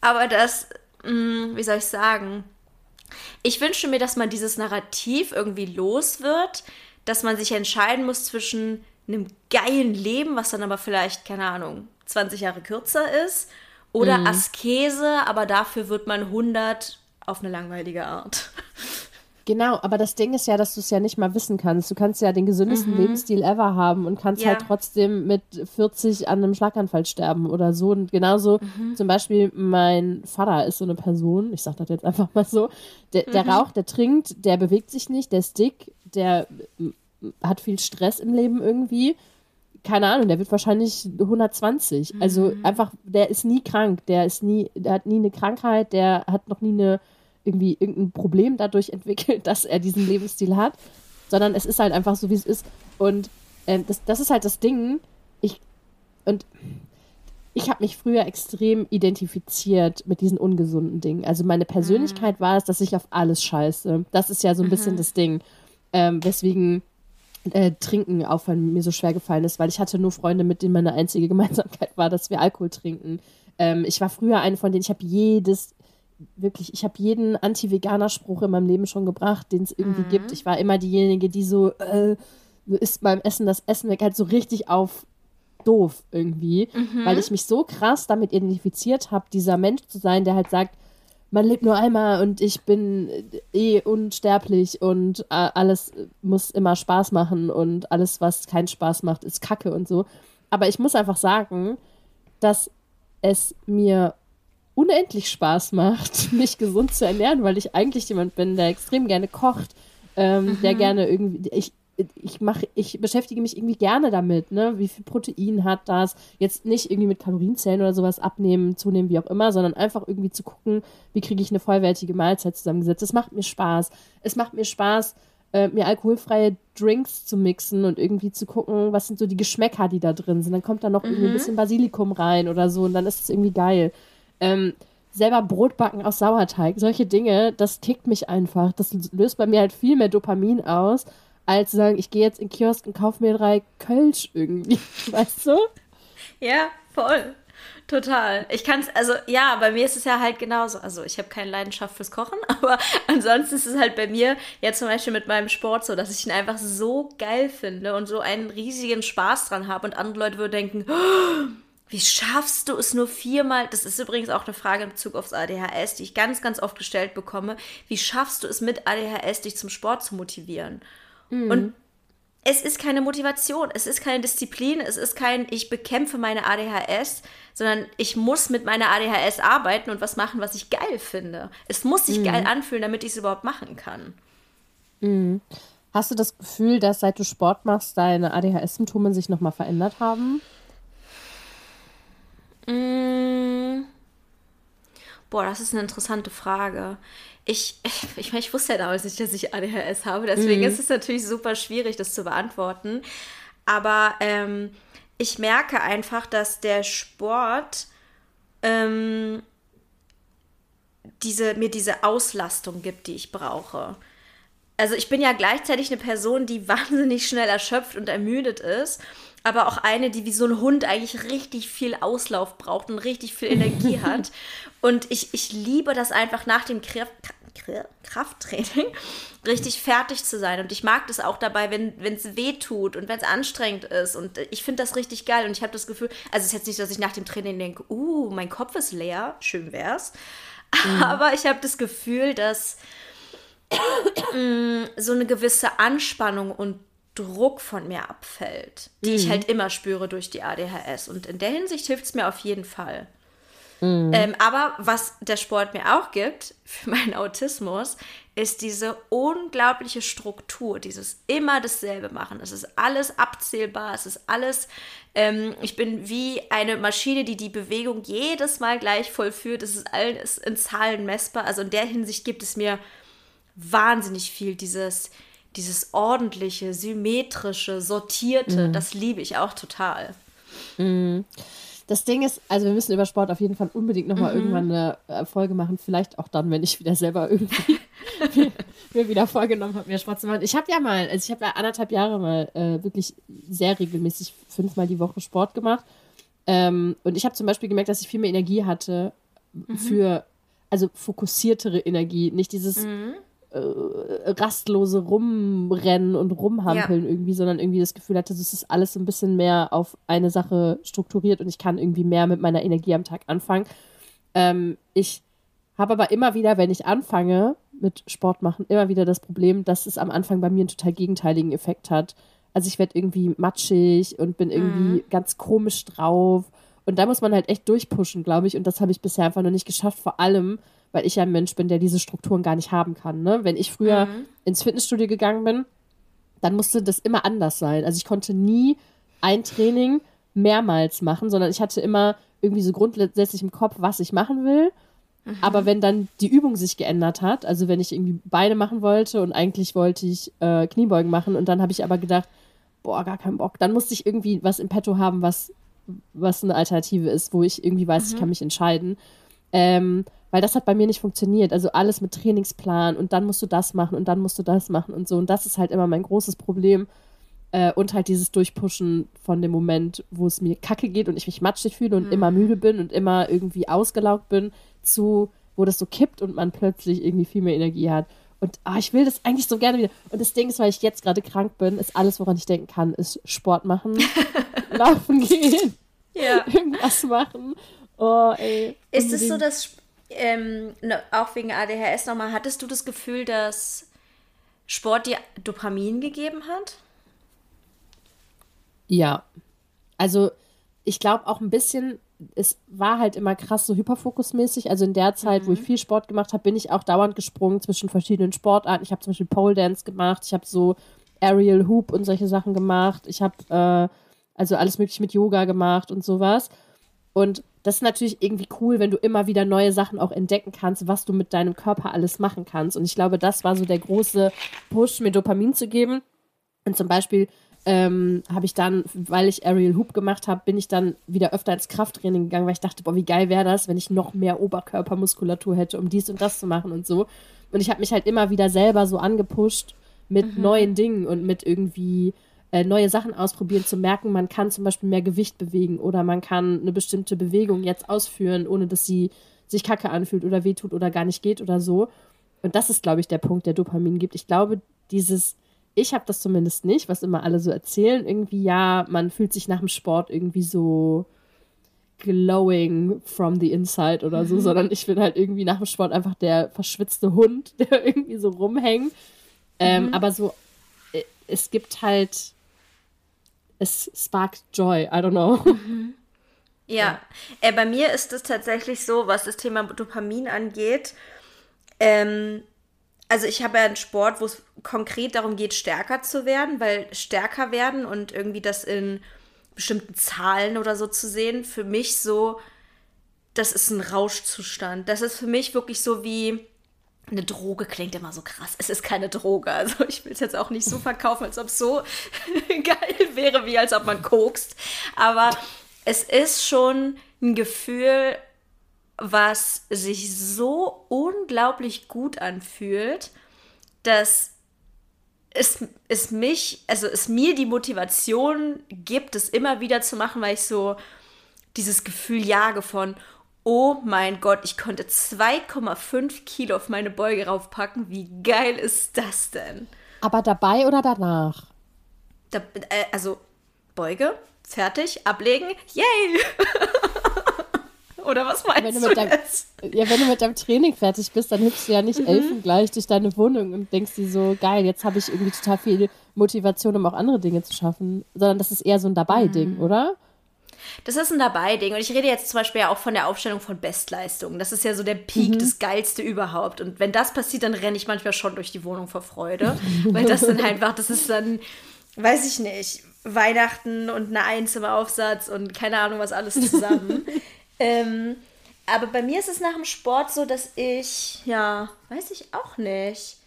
aber das, mh, hm, wie soll ich sagen? Ich wünsche mir, dass man dieses Narrativ irgendwie los wird, dass man sich entscheiden muss zwischen einem geilen Leben, was dann aber vielleicht, keine Ahnung, 20 Jahre kürzer ist, oder mhm. Askese, aber dafür wird man 100 auf eine langweilige Art. Genau, aber das Ding ist ja, dass du es ja nicht mal wissen kannst. Du kannst ja den gesündesten mhm. Lebensstil ever haben und kannst ja. halt trotzdem mit 40 an einem Schlaganfall sterben oder so. Und genauso mhm. zum Beispiel mein Vater ist so eine Person, ich sag das jetzt einfach mal so, der, der mhm. raucht, der trinkt, der bewegt sich nicht, der ist dick, der hat viel Stress im Leben irgendwie. Keine Ahnung, der wird wahrscheinlich 120. Also mhm. einfach, der ist nie krank, der ist nie, der hat nie eine Krankheit, der hat noch nie eine irgendwie irgendein Problem dadurch entwickelt, dass er diesen Lebensstil hat, sondern es ist halt einfach so, wie es ist. Und ähm, das, das ist halt das Ding. Ich, und ich habe mich früher extrem identifiziert mit diesen ungesunden Dingen. Also meine Persönlichkeit mhm. war es, dass ich auf alles scheiße. Das ist ja so ein bisschen mhm. das Ding. Ähm, weswegen äh, Trinken auch von mir so schwer gefallen ist, weil ich hatte nur Freunde, mit denen meine einzige Gemeinsamkeit war, dass wir Alkohol trinken. Ähm, ich war früher eine von denen, ich habe jedes, wirklich, ich habe jeden Anti-Veganer-Spruch in meinem Leben schon gebracht, den es irgendwie mhm. gibt. Ich war immer diejenige, die so, äh, isst beim Essen das Essen weg, halt so richtig auf doof irgendwie, mhm. weil ich mich so krass damit identifiziert habe, dieser Mensch zu sein, der halt sagt, man lebt nur einmal und ich bin eh unsterblich und äh, alles muss immer Spaß machen und alles, was keinen Spaß macht, ist Kacke und so. Aber ich muss einfach sagen, dass es mir unendlich Spaß macht, mich gesund zu ernähren, weil ich eigentlich jemand bin, der extrem gerne kocht, ähm, mhm. der gerne irgendwie, ich, ich mache, ich beschäftige mich irgendwie gerne damit, ne? Wie viel Protein hat das? Jetzt nicht irgendwie mit Kalorienzellen oder sowas abnehmen, zunehmen, wie auch immer, sondern einfach irgendwie zu gucken, wie kriege ich eine vollwertige Mahlzeit zusammengesetzt. Das macht mir Spaß. Es macht mir Spaß, äh, mir alkoholfreie Drinks zu mixen und irgendwie zu gucken, was sind so die Geschmäcker, die da drin sind. Dann kommt da noch mhm. irgendwie ein mhm. bisschen Basilikum rein oder so und dann ist es irgendwie geil. Ähm, selber Brot backen aus Sauerteig, solche Dinge, das kickt mich einfach. Das löst bei mir halt viel mehr Dopamin aus als zu sagen, ich gehe jetzt in den Kiosk und kaufe mir drei Kölsch irgendwie, weißt du? Ja, voll. Total. Ich kann es, also ja, bei mir ist es ja halt genauso. Also ich habe keine Leidenschaft fürs Kochen, aber ansonsten ist es halt bei mir ja zum Beispiel mit meinem Sport so, dass ich ihn einfach so geil finde und so einen riesigen Spaß dran habe und andere Leute würden denken, oh, wie schaffst du es nur viermal? Das ist übrigens auch eine Frage in Bezug aufs ADHS, die ich ganz, ganz oft gestellt bekomme. Wie schaffst du es mit ADHS, dich zum Sport zu motivieren? Mhm. Und es ist keine Motivation, es ist keine Disziplin, es ist kein, ich bekämpfe meine ADHS, sondern ich muss mit meiner ADHS arbeiten und was machen, was ich geil finde. Es muss sich mhm. geil anfühlen, damit ich es überhaupt machen kann. Mhm. Hast du das Gefühl, dass seit du Sport machst, deine ADHS-Symptome sich nochmal verändert haben? Mm. Boah, das ist eine interessante Frage ich, ich, ich wusste ja damals nicht, dass ich ADHS habe, deswegen mhm. ist es natürlich super schwierig, das zu beantworten. Aber ähm, ich merke einfach, dass der Sport ähm, diese, mir diese Auslastung gibt, die ich brauche. Also ich bin ja gleichzeitig eine Person, die wahnsinnig schnell erschöpft und ermüdet ist, aber auch eine, die wie so ein Hund eigentlich richtig viel Auslauf braucht und richtig viel Energie hat. Und ich, ich liebe das einfach nach dem Kraft Krafttraining richtig fertig zu sein. Und ich mag das auch dabei, wenn es weh tut und wenn es anstrengend ist. Und ich finde das richtig geil. Und ich habe das Gefühl, also es ist jetzt nicht, dass ich nach dem Training denke, uh, mein Kopf ist leer, schön wär's. Mhm. Aber ich habe das Gefühl, dass mm, so eine gewisse Anspannung und Druck von mir abfällt, die mhm. ich halt immer spüre durch die ADHS. Und in der Hinsicht hilft es mir auf jeden Fall. Mhm. Ähm, aber was der Sport mir auch gibt für meinen Autismus, ist diese unglaubliche Struktur, dieses immer dasselbe machen. Es ist alles abzählbar, es ist alles, ähm, ich bin wie eine Maschine, die die Bewegung jedes Mal gleich vollführt. Es ist alles in Zahlen messbar. Also in der Hinsicht gibt es mir wahnsinnig viel dieses, dieses ordentliche, symmetrische, sortierte. Mhm. Das liebe ich auch total. Mhm. Das Ding ist, also wir müssen über Sport auf jeden Fall unbedingt nochmal mhm. irgendwann eine äh, Folge machen. Vielleicht auch dann, wenn ich wieder selber irgendwie mir, mir, wieder vorgenommen habe, mehr Sport zu machen. Ich habe ja mal, also ich habe ja anderthalb Jahre mal äh, wirklich sehr regelmäßig fünfmal die Woche Sport gemacht. Ähm, und ich habe zum Beispiel gemerkt, dass ich viel mehr Energie hatte mhm. für, also fokussiertere Energie. Nicht dieses mhm rastlose Rumrennen und Rumhampeln ja. irgendwie, sondern irgendwie das Gefühl hatte, es ist alles so ein bisschen mehr auf eine Sache strukturiert und ich kann irgendwie mehr mit meiner Energie am Tag anfangen. Ähm, ich habe aber immer wieder, wenn ich anfange mit Sport machen, immer wieder das Problem, dass es am Anfang bei mir einen total gegenteiligen Effekt hat. Also ich werde irgendwie matschig und bin irgendwie mhm. ganz komisch drauf. Und da muss man halt echt durchpushen, glaube ich. Und das habe ich bisher einfach noch nicht geschafft. Vor allem, weil ich ja ein Mensch bin, der diese Strukturen gar nicht haben kann. Ne? Wenn ich früher mhm. ins Fitnessstudio gegangen bin, dann musste das immer anders sein. Also ich konnte nie ein Training mehrmals machen, sondern ich hatte immer irgendwie so grundsätzlich im Kopf, was ich machen will. Mhm. Aber wenn dann die Übung sich geändert hat, also wenn ich irgendwie Beine machen wollte und eigentlich wollte ich äh, Kniebeugen machen und dann habe ich aber gedacht, boah, gar keinen Bock, dann musste ich irgendwie was im Petto haben, was, was eine Alternative ist, wo ich irgendwie weiß, mhm. ich kann mich entscheiden. Ähm, weil das hat bei mir nicht funktioniert. Also alles mit Trainingsplan und dann musst du das machen und dann musst du das machen und so. Und das ist halt immer mein großes Problem. Äh, und halt dieses Durchpushen von dem Moment, wo es mir kacke geht und ich mich matschig fühle und mhm. immer müde bin und immer irgendwie ausgelaugt bin, zu, wo das so kippt und man plötzlich irgendwie viel mehr Energie hat. Und ah, ich will das eigentlich so gerne wieder. Und das Ding ist, weil ich jetzt gerade krank bin, ist alles, woran ich denken kann, ist Sport machen, laufen gehen, ja. irgendwas machen. Oh, ey. Ist es so, dass ähm, ne, auch wegen ADHS nochmal, hattest du das Gefühl, dass Sport dir Dopamin gegeben hat? Ja. Also ich glaube auch ein bisschen, es war halt immer krass so hyperfokusmäßig. Also in der Zeit, mhm. wo ich mhm. viel Sport gemacht habe, bin ich auch dauernd gesprungen zwischen verschiedenen Sportarten. Ich habe zum Beispiel Pole Dance gemacht, ich habe so Aerial Hoop und solche Sachen gemacht. Ich habe äh, also alles mögliche mit Yoga gemacht und sowas. Und das ist natürlich irgendwie cool, wenn du immer wieder neue Sachen auch entdecken kannst, was du mit deinem Körper alles machen kannst. Und ich glaube, das war so der große Push, mir Dopamin zu geben. Und zum Beispiel ähm, habe ich dann, weil ich Aerial Hoop gemacht habe, bin ich dann wieder öfter ins Krafttraining gegangen, weil ich dachte, boah, wie geil wäre das, wenn ich noch mehr Oberkörpermuskulatur hätte, um dies und das zu machen und so. Und ich habe mich halt immer wieder selber so angepusht mit mhm. neuen Dingen und mit irgendwie äh, neue Sachen ausprobieren, zu merken, man kann zum Beispiel mehr Gewicht bewegen oder man kann eine bestimmte Bewegung jetzt ausführen, ohne dass sie sich kacke anfühlt oder wehtut oder gar nicht geht oder so. Und das ist, glaube ich, der Punkt, der Dopamin gibt. Ich glaube, dieses ich habe das zumindest nicht, was immer alle so erzählen. Irgendwie, ja, man fühlt sich nach dem Sport irgendwie so glowing from the inside oder so, sondern ich bin halt irgendwie nach dem Sport einfach der verschwitzte Hund, der irgendwie so rumhängt. Ähm, mhm. aber so, äh, es gibt halt, es sparkt joy, I don't know. Mhm. Ja. Äh, bei mir ist es tatsächlich so, was das Thema Dopamin angeht. Ähm, also ich habe ja einen Sport, wo es konkret darum geht, stärker zu werden, weil stärker werden und irgendwie das in bestimmten Zahlen oder so zu sehen, für mich so, das ist ein Rauschzustand. Das ist für mich wirklich so wie eine Droge klingt immer so krass. Es ist keine Droge. Also ich will es jetzt auch nicht so verkaufen, als ob es so geil wäre, wie als ob man kokst. Aber es ist schon ein Gefühl, was sich so unglaublich gut anfühlt, dass es, es mich, also es mir die Motivation gibt, es immer wieder zu machen, weil ich so dieses Gefühl jage von, oh mein Gott, ich konnte 2,5 Kilo auf meine Beuge raufpacken. Wie geil ist das denn? Aber dabei oder danach? Da, äh, also Beuge, fertig, ablegen, yay! Oder was meinst wenn du, du deinem, Ja, wenn du mit deinem Training fertig bist, dann hüpfst du ja nicht mhm. elfengleich durch deine Wohnung und denkst dir so, geil, jetzt habe ich irgendwie total viel Motivation, um auch andere Dinge zu schaffen. Sondern das ist eher so ein Dabei-Ding, mhm. oder? Das ist ein Dabei-Ding. Und ich rede jetzt zum Beispiel ja auch von der Aufstellung von Bestleistungen. Das ist ja so der Peak, mhm. das Geilste überhaupt. Und wenn das passiert, dann renne ich manchmal schon durch die Wohnung vor Freude. weil das dann einfach, das ist dann, weiß ich nicht, Weihnachten und eine Einzimmeraufsatz und keine Ahnung, was alles zusammen. Ähm, aber bei mir ist es nach dem Sport so, dass ich, ja, weiß ich auch nicht.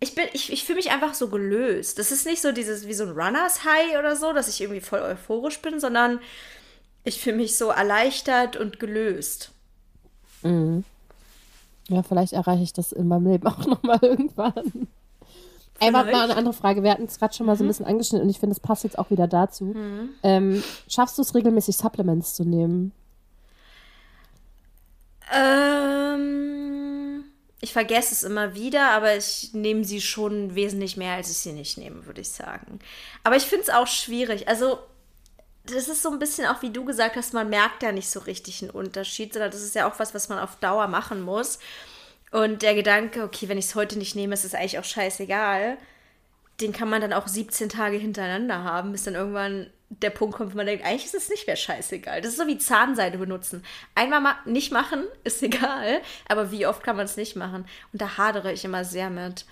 Ich bin, ich, ich fühle mich einfach so gelöst. Das ist nicht so dieses wie so ein Runners High oder so, dass ich irgendwie voll euphorisch bin, sondern ich fühle mich so erleichtert und gelöst. Mhm. Ja, vielleicht erreiche ich das in meinem Leben auch nochmal irgendwann. Ey, warte mal eine andere Frage. Wir hatten es gerade schon mal mhm. so ein mhm. bisschen angeschnitten und ich finde, es passt jetzt auch wieder dazu. Mhm. Ähm, schaffst du es regelmäßig, Supplements zu nehmen? Ähm, ich vergesse es immer wieder, aber ich nehme sie schon wesentlich mehr, als ich sie nicht nehme, würde ich sagen. Aber ich finde es auch schwierig. Also, das ist so ein bisschen auch, wie du gesagt hast, man merkt da nicht so richtig einen Unterschied, sondern das ist ja auch was, was man auf Dauer machen muss. Und der Gedanke, okay, wenn ich es heute nicht nehme, ist es eigentlich auch scheißegal, den kann man dann auch 17 Tage hintereinander haben, bis dann irgendwann der Punkt kommt, wo man denkt, eigentlich ist es nicht mehr scheißegal. Das ist so wie Zahnseide benutzen. Einmal ma nicht machen, ist egal, aber wie oft kann man es nicht machen? Und da hadere ich immer sehr mit,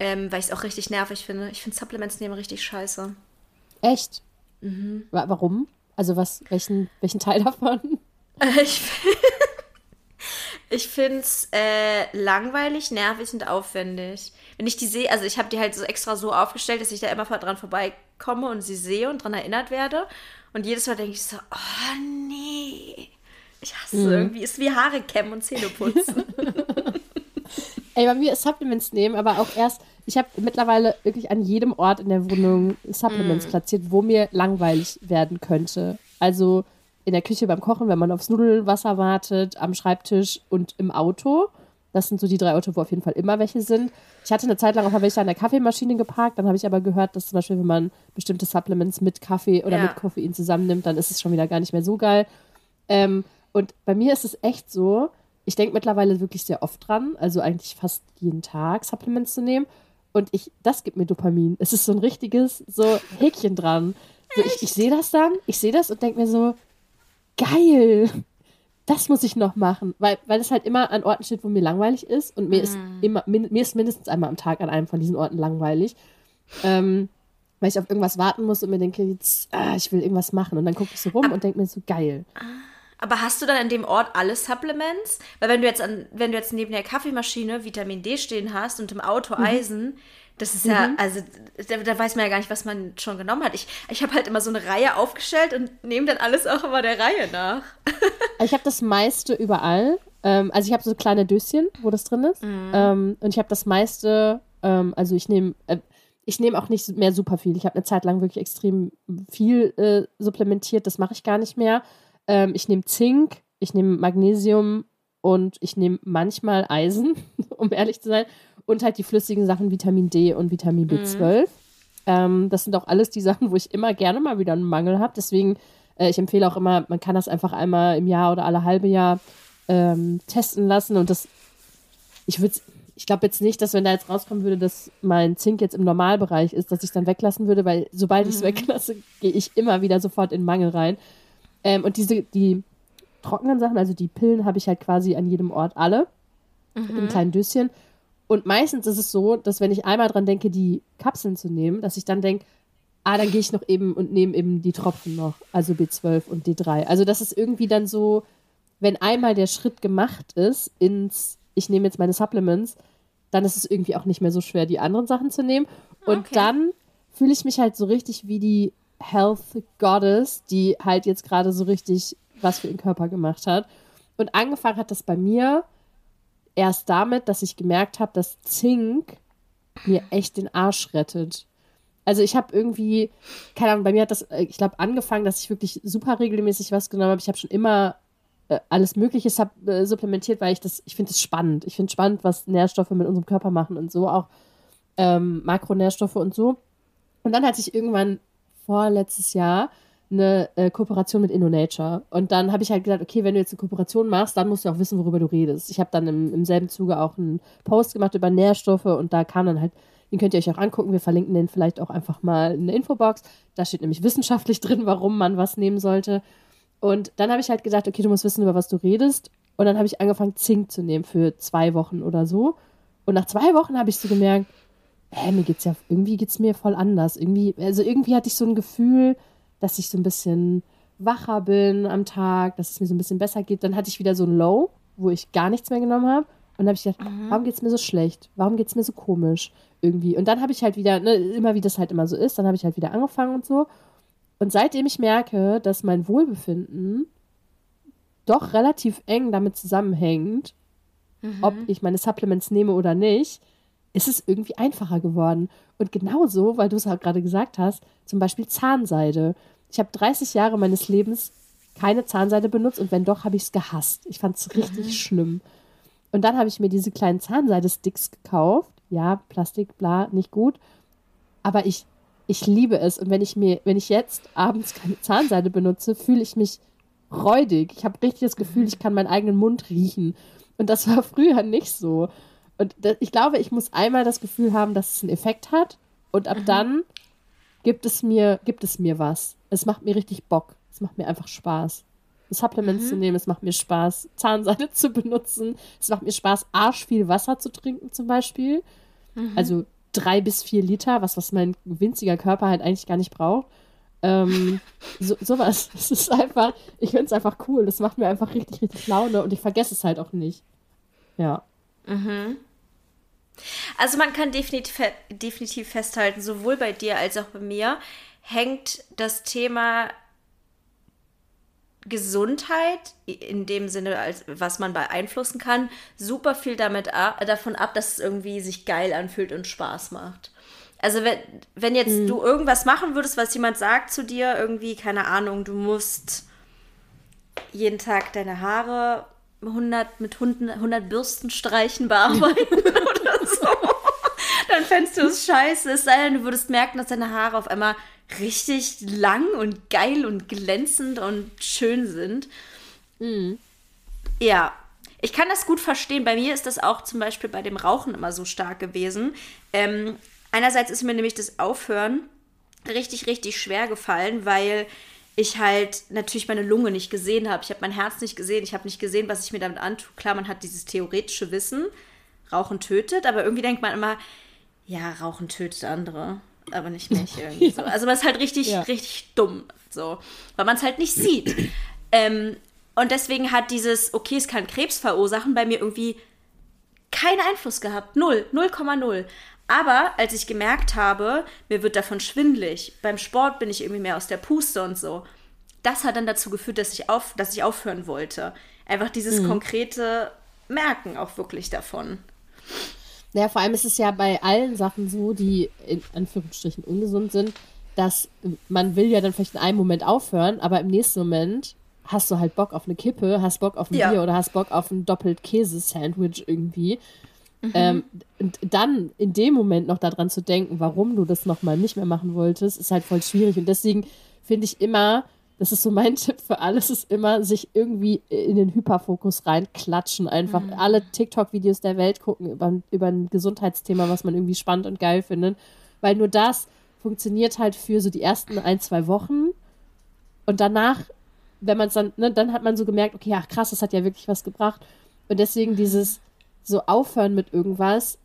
ähm, weil ich es auch richtig nervig finde. Ich finde Supplements nehmen richtig scheiße. Echt? Mhm. Warum? Also was, welchen, welchen Teil davon? ich, Ich finde es äh, langweilig, nervig und aufwendig. Wenn ich die sehe, also ich habe die halt so extra so aufgestellt, dass ich da immer dran vorbeikomme und sie sehe und dran erinnert werde. Und jedes Mal denke ich so, oh nee. Ich hasse mhm. irgendwie. Ist wie Haare kämmen und Zähne putzen. Ey, bei mir ist Supplements nehmen, aber auch erst, ich habe mittlerweile wirklich an jedem Ort in der Wohnung Supplements mm. platziert, wo mir langweilig werden könnte. Also in der Küche beim Kochen, wenn man aufs Nudelwasser wartet, am Schreibtisch und im Auto. Das sind so die drei Orte, wo auf jeden Fall immer welche sind. Ich hatte eine Zeit lang auch mal welche an der Kaffeemaschine geparkt. Dann habe ich aber gehört, dass zum Beispiel, wenn man bestimmte Supplements mit Kaffee oder ja. mit Koffein zusammennimmt, dann ist es schon wieder gar nicht mehr so geil. Ähm, und bei mir ist es echt so, ich denke mittlerweile wirklich sehr oft dran, also eigentlich fast jeden Tag Supplements zu nehmen. Und ich, das gibt mir Dopamin. Es ist so ein richtiges, so Häkchen dran. So, ich, ich sehe das dann, ich sehe das und denke mir so, geil, das muss ich noch machen. Weil, weil es halt immer an Orten steht, wo mir langweilig ist. Und mir mm. ist immer, min, mir ist mindestens einmal am Tag an einem von diesen Orten langweilig. Ähm, weil ich auf irgendwas warten muss und mir denke, jetzt, ah, ich will irgendwas machen. Und dann gucke ich so rum und denke mir so, geil. Ah aber hast du dann an dem Ort alle Supplements? Weil wenn du jetzt an, wenn du jetzt neben der Kaffeemaschine Vitamin D stehen hast und im Auto mhm. Eisen, das ist ja, mhm. also da, da, weiß man ja gar nicht, was man schon genommen hat. Ich, ich habe halt immer so eine Reihe aufgestellt und nehme dann alles auch immer der Reihe nach. ich habe das meiste überall. Ähm, also ich habe so kleine Döschen, wo das drin ist. Mhm. Ähm, und ich habe das meiste, ähm, also ich nehme, äh, ich nehme auch nicht mehr super viel. Ich habe eine Zeit lang wirklich extrem viel äh, supplementiert. Das mache ich gar nicht mehr. Ähm, ich nehme Zink, ich nehme Magnesium und ich nehme manchmal Eisen, um ehrlich zu sein. Und halt die flüssigen Sachen Vitamin D und Vitamin B12. Mhm. Ähm, das sind auch alles die Sachen, wo ich immer gerne mal wieder einen Mangel habe. Deswegen, äh, ich empfehle auch immer, man kann das einfach einmal im Jahr oder alle halbe Jahr ähm, testen lassen. Und das, ich würde ich glaube jetzt nicht, dass wenn da jetzt rauskommen würde, dass mein Zink jetzt im Normalbereich ist, dass ich dann weglassen würde, weil sobald ich es mhm. weglasse, gehe ich immer wieder sofort in Mangel rein. Ähm, und diese, die trockenen Sachen, also die Pillen, habe ich halt quasi an jedem Ort alle. Mhm. In kleinen Döschen. Und meistens ist es so, dass wenn ich einmal dran denke, die Kapseln zu nehmen, dass ich dann denke, ah, dann gehe ich noch eben und nehme eben die Tropfen noch, also B12 und D3. Also das ist irgendwie dann so, wenn einmal der Schritt gemacht ist ins, ich nehme jetzt meine Supplements, dann ist es irgendwie auch nicht mehr so schwer, die anderen Sachen zu nehmen. Und okay. dann fühle ich mich halt so richtig wie die Health Goddess, die halt jetzt gerade so richtig was für ihren Körper gemacht hat. Und angefangen hat das bei mir erst damit, dass ich gemerkt habe, dass Zink mir echt den Arsch rettet. Also ich habe irgendwie, keine Ahnung, bei mir hat das, äh, ich glaube, angefangen, dass ich wirklich super regelmäßig was genommen habe. Ich habe schon immer äh, alles Mögliche sub, äh, supplementiert, weil ich das, ich finde es spannend. Ich finde spannend, was Nährstoffe mit unserem Körper machen und so, auch ähm, Makronährstoffe und so. Und dann hatte ich irgendwann vorletztes Jahr eine äh, Kooperation mit InnoNature. Und dann habe ich halt gesagt, okay, wenn du jetzt eine Kooperation machst, dann musst du auch wissen, worüber du redest. Ich habe dann im, im selben Zuge auch einen Post gemacht über Nährstoffe und da kam dann halt, den könnt ihr euch auch angucken. Wir verlinken den vielleicht auch einfach mal in der Infobox. Da steht nämlich wissenschaftlich drin, warum man was nehmen sollte. Und dann habe ich halt gesagt, okay, du musst wissen, über was du redest. Und dann habe ich angefangen, Zink zu nehmen für zwei Wochen oder so. Und nach zwei Wochen habe ich so gemerkt, hä, mir geht's ja, irgendwie geht's mir voll anders. Irgendwie, also irgendwie hatte ich so ein Gefühl, dass ich so ein bisschen wacher bin am Tag, dass es mir so ein bisschen besser geht. Dann hatte ich wieder so ein Low, wo ich gar nichts mehr genommen habe. Und dann habe ich gedacht, mhm. warum geht's mir so schlecht? Warum geht's mir so komisch? Irgendwie. Und dann habe ich halt wieder, ne, immer wie das halt immer so ist, dann habe ich halt wieder angefangen und so. Und seitdem ich merke, dass mein Wohlbefinden doch relativ eng damit zusammenhängt, mhm. ob ich meine Supplements nehme oder nicht, ist es irgendwie einfacher geworden. Und genauso, weil du es auch gerade gesagt hast, zum Beispiel Zahnseide. Ich habe 30 Jahre meines Lebens keine Zahnseide benutzt und wenn doch, habe ich es gehasst. Ich fand es richtig mhm. schlimm. Und dann habe ich mir diese kleinen Zahnseide-Sticks gekauft. Ja, Plastik, bla, nicht gut. Aber ich, ich liebe es. Und wenn ich mir, wenn ich jetzt abends keine Zahnseide benutze, fühle ich mich räudig. Ich habe richtig das Gefühl, ich kann meinen eigenen Mund riechen. Und das war früher nicht so. Und das, ich glaube, ich muss einmal das Gefühl haben, dass es einen Effekt hat. Und ab mhm. dann gibt es mir, gibt es mir was. Es macht mir richtig Bock. Es macht mir einfach Spaß. Supplements mhm. zu nehmen, es macht mir Spaß, Zahnseide zu benutzen. Es macht mir Spaß, arsch viel Wasser zu trinken, zum Beispiel. Mhm. Also drei bis vier Liter, was, was mein winziger Körper halt eigentlich gar nicht braucht. Ähm, so, sowas. Es ist einfach, ich finde es einfach cool. Das macht mir einfach richtig, richtig Laune und ich vergesse es halt auch nicht. Ja. Also man kann definitiv, definitiv festhalten, sowohl bei dir als auch bei mir hängt das Thema Gesundheit in dem Sinne, als was man beeinflussen kann, super viel damit ab, davon ab, dass es irgendwie sich geil anfühlt und Spaß macht. Also wenn, wenn jetzt Mhm. du irgendwas machen würdest, was jemand sagt zu dir, irgendwie, keine Ahnung, du musst jeden Tag deine Haare 100, mit 100, 100 Bürstenstreichen bearbeiten oder so, dann fändest du es scheiße. Es sei denn, du würdest merken, dass deine Haare auf einmal richtig lang und geil und glänzend und schön sind. Ja, ich kann das gut verstehen. Bei mir ist das auch zum Beispiel bei dem Rauchen immer so stark gewesen. Ähm, einerseits ist mir nämlich das Aufhören richtig, richtig schwer gefallen, weil ich halt natürlich meine Lunge nicht gesehen habe. Ich habe mein Herz nicht gesehen. Ich habe nicht gesehen, was ich mir damit antue. Klar, man hat dieses theoretische Wissen, Rauchen tötet, aber irgendwie denkt man immer, ja, Rauchen tötet andere, aber nicht mich irgendwie so. Also man ist halt richtig, Ja. richtig dumm, so, weil man es halt nicht sieht. ähm, und deswegen hat dieses, okay, es kann Krebs verursachen, bei mir irgendwie keinen Einfluss gehabt. Null, 0,0. Aber als ich gemerkt habe, mir wird davon schwindlig, beim Sport bin ich irgendwie mehr aus der Puste und so, das hat dann dazu geführt, dass ich, auf, dass ich aufhören wollte. Einfach dieses konkrete Merken auch wirklich davon. Naja, vor allem ist es ja bei allen Sachen so, die in Anführungsstrichen ungesund sind, dass man will ja dann vielleicht in einem Moment aufhören, aber im nächsten Moment hast du halt Bock auf eine Kippe, hast Bock auf ein Ja. Bier oder hast Bock auf ein doppelt Käse-Sandwich irgendwie. Ähm, und dann in dem Moment noch daran zu denken, warum du das nochmal nicht mehr machen wolltest, ist halt voll schwierig. Und deswegen finde ich immer, das ist so mein Tipp für alles, ist immer, sich irgendwie in den Hyperfokus reinklatschen. Einfach alle TikTok-Videos der Welt gucken über, über ein Gesundheitsthema, was man irgendwie spannend und geil findet. Weil nur das funktioniert halt für so die ersten ein, zwei Wochen. Und danach, wenn man es dann, ne, dann hat man so gemerkt, okay, ach krass, das hat ja wirklich was gebracht. Und deswegen dieses so aufhören mit irgendwas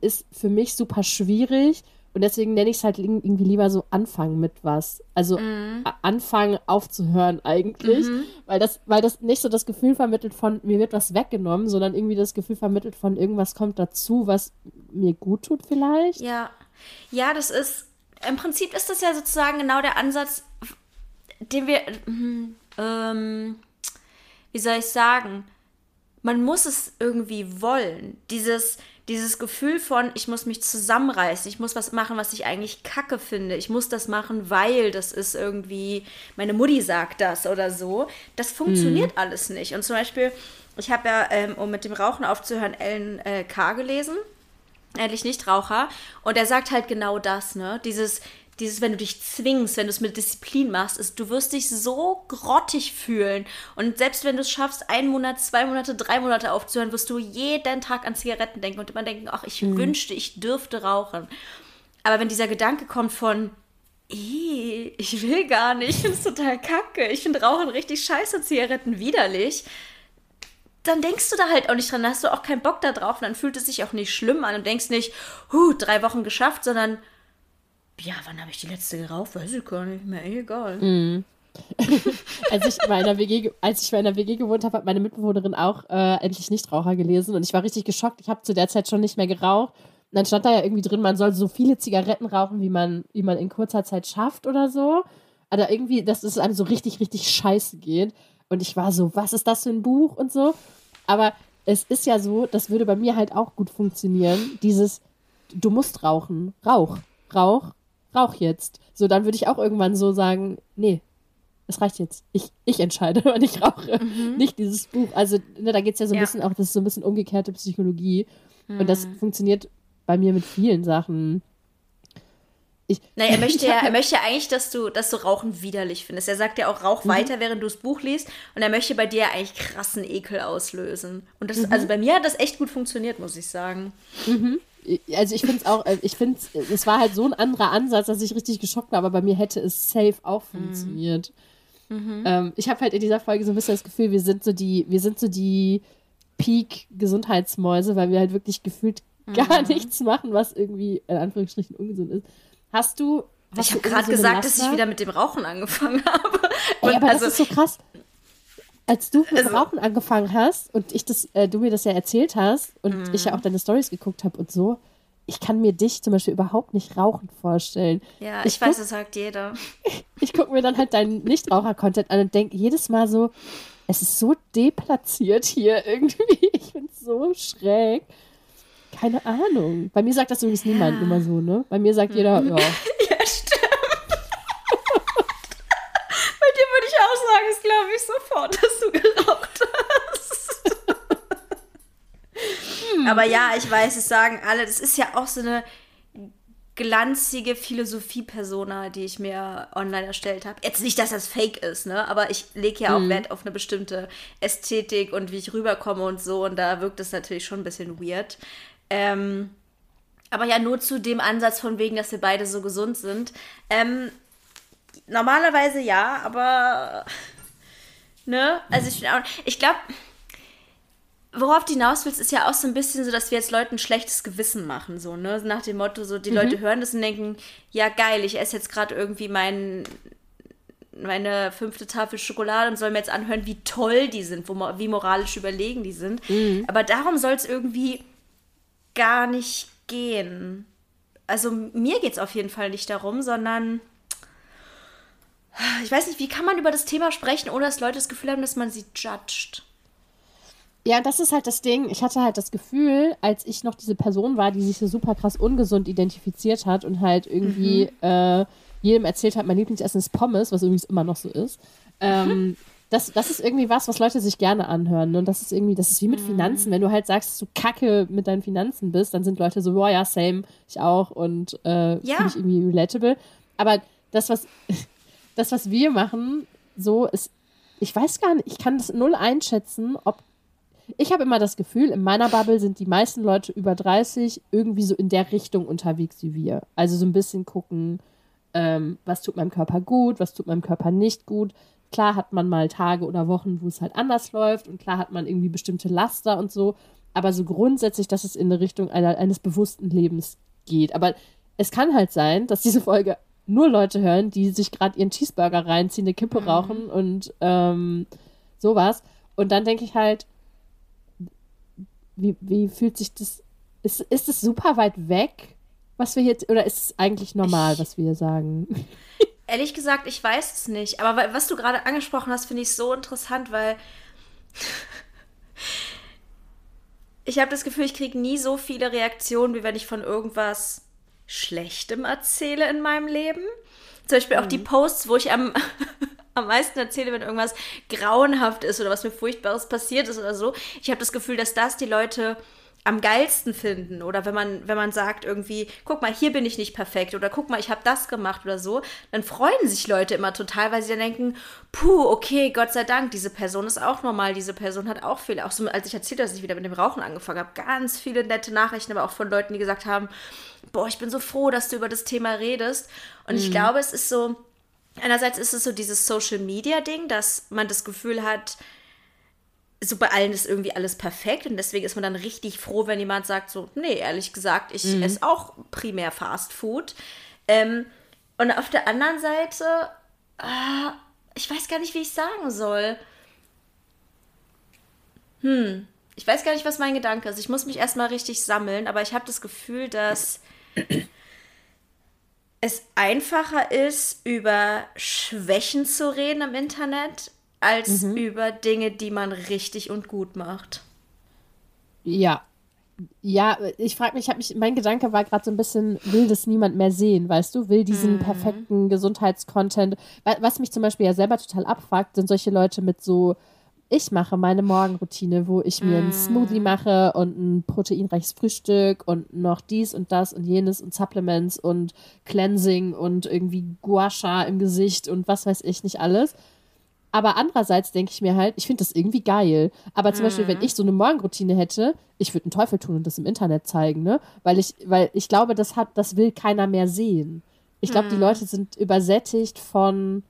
ist für mich super schwierig. Und deswegen nenne ich es halt irgendwie lieber so anfangen mit was. Also a- anfangen aufzuhören eigentlich. Weil, das, weil das nicht so das Gefühl vermittelt von, mir wird was weggenommen, sondern irgendwie das Gefühl vermittelt von, irgendwas kommt dazu, was mir gut tut vielleicht. Ja. Ja, das ist, im Prinzip ist das ja sozusagen genau der Ansatz, den wir, hm, ähm, wie soll ich sagen, man muss es irgendwie wollen. Dieses, dieses Gefühl von, ich muss mich zusammenreißen, ich muss was machen, was ich eigentlich kacke finde, ich muss das machen, weil das ist irgendwie, meine Mutti sagt das oder so. Das funktioniert alles nicht. Und zum Beispiel, ich habe ja, ähm, um mit dem Rauchen aufzuhören, Ellen äh, K. gelesen endlich Nichtraucher. Und er sagt halt genau das, ne? Dieses, dieses, wenn du dich zwingst, wenn du es mit Disziplin machst, ist, du wirst dich so grottig fühlen. Und selbst wenn du es schaffst, einen Monat, zwei Monate, drei Monate aufzuhören, wirst du jeden Tag an Zigaretten denken und immer denken, ach, ich wünschte, ich dürfte rauchen. Aber wenn dieser Gedanke kommt von, "Ih, ich will gar nicht, ich finde es total kacke, ich finde Rauchen richtig scheiße, Zigaretten widerlich, dann denkst du da halt auch nicht dran, dann hast du auch keinen Bock da drauf und dann fühlt es sich auch nicht schlimm an und denkst nicht, huh, drei Wochen geschafft, sondern ja, wann habe ich die letzte geraucht? Weiß ich gar nicht mehr, eh, egal. als ich bei einer WG, als ich bei einer WG gewohnt habe, hat meine Mitbewohnerin auch äh, endlich Nichtraucher gelesen und ich war richtig geschockt. Ich habe zu der Zeit schon nicht mehr geraucht. Und dann stand da ja irgendwie drin, man soll so viele Zigaretten rauchen, wie man, wie man in kurzer Zeit schafft oder so. Aber irgendwie, dass es einem so richtig, richtig scheiße geht. Und ich war so, was ist das für ein Buch und so. Aber es ist ja so, das würde bei mir halt auch gut funktionieren. Dieses, du musst rauchen. Rauch, rauch, rauch jetzt. So, dann würde ich auch irgendwann so sagen, nee, es reicht jetzt. Ich, ich entscheide, wann ich rauche. Nicht dieses Buch. Also, ne, da geht es ja so ein Ja. bisschen auch, das ist so ein bisschen umgekehrte Psychologie. Und das funktioniert bei mir mit vielen Sachen. Ich, Naja, er möchte ja, er möchte eigentlich, dass du, dass du Rauchen widerlich findest. Er sagt ja auch, rauch weiter, während du das Buch liest. Und er möchte bei dir ja eigentlich krassen Ekel auslösen. Und das, also bei mir hat das echt gut funktioniert, muss ich sagen. Also ich finde es auch, äh, ich finde es war halt so ein anderer Ansatz, dass ich richtig geschockt war, aber bei mir hätte es safe auch funktioniert. Ähm, ich habe halt in dieser Folge so ein bisschen das Gefühl, wir sind so die, wir sind so die Peak-Gesundheitsmäuse, weil wir halt wirklich gefühlt gar nichts machen, was irgendwie in Anführungsstrichen ungesund ist. Hast du. Hast Ich habe gerade so gesagt, dass ich Laster? wieder mit dem Rauchen angefangen habe. Ey, aber also, das ist so krass. Als du mit also, Rauchen angefangen hast und ich das, äh, du mir das ja erzählt hast und mm. ich ja auch deine Stories geguckt habe und so, ich kann mir dich zum Beispiel überhaupt nicht rauchend vorstellen. Ja, ich, ich weiß, das sagt jeder. Ich gucke mir dann halt deinen Nichtraucher-Content an und denke jedes Mal so, es ist so deplatziert hier irgendwie. Ich finde es so schräg. Keine Ahnung. Bei mir sagt das übrigens ja. niemand immer so, ne? Bei mir sagt jeder, ja. ja, stimmt. Bei dir würde ich auch sagen, es glaube ich sofort, dass du geraucht hast. hm. Aber ja, ich weiß, es sagen alle. Das ist ja auch so eine glanzige Philosophie-Persona, die ich mir online erstellt habe. Jetzt nicht, dass das fake ist, ne? Aber ich lege ja auch mhm. Wert auf eine bestimmte Ästhetik und wie ich rüberkomme und so. Und da wirkt es natürlich schon ein bisschen weird. Ähm, aber ja, nur zu dem Ansatz von wegen, dass wir beide so gesund sind. Ähm, normalerweise ja, aber ne? Also ich, ich glaube, worauf du hinaus willst, ist ja auch so ein bisschen so, dass wir jetzt Leuten ein schlechtes Gewissen machen, so, ne? Nach dem Motto, so, die mhm. Leute hören das und denken, ja geil, ich esse jetzt gerade irgendwie mein, meine fünfte Tafel Schokolade und soll mir jetzt anhören, wie toll die sind, wie moralisch überlegen die sind. Mhm. Aber darum soll es irgendwie gar nicht gehen. Also mir geht es auf jeden Fall nicht darum, sondern ich weiß nicht, wie kann man über das Thema sprechen, ohne dass Leute das Gefühl haben, dass man sie judgt. Ja, das ist halt das Ding. Ich hatte halt das Gefühl, als ich noch diese Person war, die sich so super krass ungesund identifiziert hat und halt irgendwie mhm. äh, jedem erzählt hat, mein Lieblingsessen ist Pommes, was übrigens immer noch so ist. Ähm, mhm. das, das ist irgendwie was, was Leute sich gerne anhören. Ne? Und das ist irgendwie, das ist wie mit mhm. Finanzen. Wenn du halt sagst, dass du kacke mit deinen Finanzen bist, dann sind Leute so, boah, ja, same, ich auch. Und äh, ja. finde ich irgendwie relatable. Aber das, was, das, was wir machen, so ist, ich weiß gar nicht, ich kann das null einschätzen, ob ich habe immer das Gefühl, in meiner Bubble sind die meisten Leute über 30 irgendwie so in der Richtung unterwegs wie wir. Also so ein bisschen gucken, ähm, was tut meinem Körper gut, was tut meinem Körper nicht gut. Klar hat man mal Tage oder Wochen, wo es halt anders läuft und klar hat man irgendwie bestimmte Laster und so. Aber so grundsätzlich, dass es in eine Richtung einer, eines bewussten Lebens geht. Aber es kann halt sein, dass diese Folge nur Leute hören, die sich gerade ihren Cheeseburger reinziehen, eine Kippe mhm. rauchen und ähm, sowas. Und dann denke ich halt, wie, wie fühlt sich das? Ist, ist es super weit weg, was wir jetzt, oder ist es eigentlich normal, ich, was wir sagen? Ehrlich gesagt, ich weiß es nicht. Aber was du gerade angesprochen hast, finde ich so interessant, weil ich habe das Gefühl, ich kriege nie so viele Reaktionen, wie wenn ich von irgendwas Schlechtem erzähle in meinem Leben. Zum Beispiel auch die mhm. Posts, wo ich am am meisten erzähle, wenn irgendwas grauenhaft ist oder was mir Furchtbares passiert ist oder so. Ich habe das Gefühl, dass das die Leute am geilsten finden. Oder wenn man wenn man sagt irgendwie guck mal hier bin ich nicht perfekt oder guck mal ich habe das gemacht oder so dann freuen sich Leute immer total weil sie dann denken puh okay Gott sei Dank diese Person ist auch normal diese Person hat auch Fehler. Auch so als ich erzählt dass ich wieder mit dem Rauchen angefangen habe ganz viele nette Nachrichten aber auch von Leuten die gesagt haben boah ich bin so froh dass du über das Thema redest. Und mhm. ich glaube es ist so einerseits ist es so dieses Social Media Ding, dass man das Gefühl hat, so bei allen ist irgendwie alles perfekt und deswegen ist man dann richtig froh, wenn jemand sagt so, nee, ehrlich gesagt, ich mhm. esse auch primär Fast Food. Ähm, und auf der anderen Seite, äh, ich weiß gar nicht, wie ich sagen soll. Hm, ich weiß gar nicht, was mein Gedanke ist. Ich muss mich erstmal richtig sammeln, aber ich habe das Gefühl, dass es einfacher ist, über Schwächen zu reden im Internet, als mhm. über Dinge, die man richtig und gut macht. Ja. Ja, ich frage mich, ich mich, mein Gedanke war gerade so ein bisschen, will das niemand mehr sehen, weißt du? Will diesen mhm. perfekten Gesundheitscontent. Was mich zum Beispiel ja selber total abfuckt, sind solche Leute mit so ich mache meine Morgenroutine, wo ich mir mm. einen Smoothie mache und ein proteinreiches Frühstück und noch dies und das und jenes und Supplements und Cleansing und irgendwie Gua Sha im Gesicht und was weiß ich nicht alles. Aber andererseits denke ich mir halt, ich finde das irgendwie geil. Aber zum mm. Beispiel, wenn mm. ich so eine Morgenroutine hätte, ich würde einen Teufel tun und das im Internet zeigen, ne? Weil ich, weil ich glaube, das hat, das will keiner mehr sehen. Ich glaube, mm. die Leute sind übersättigt von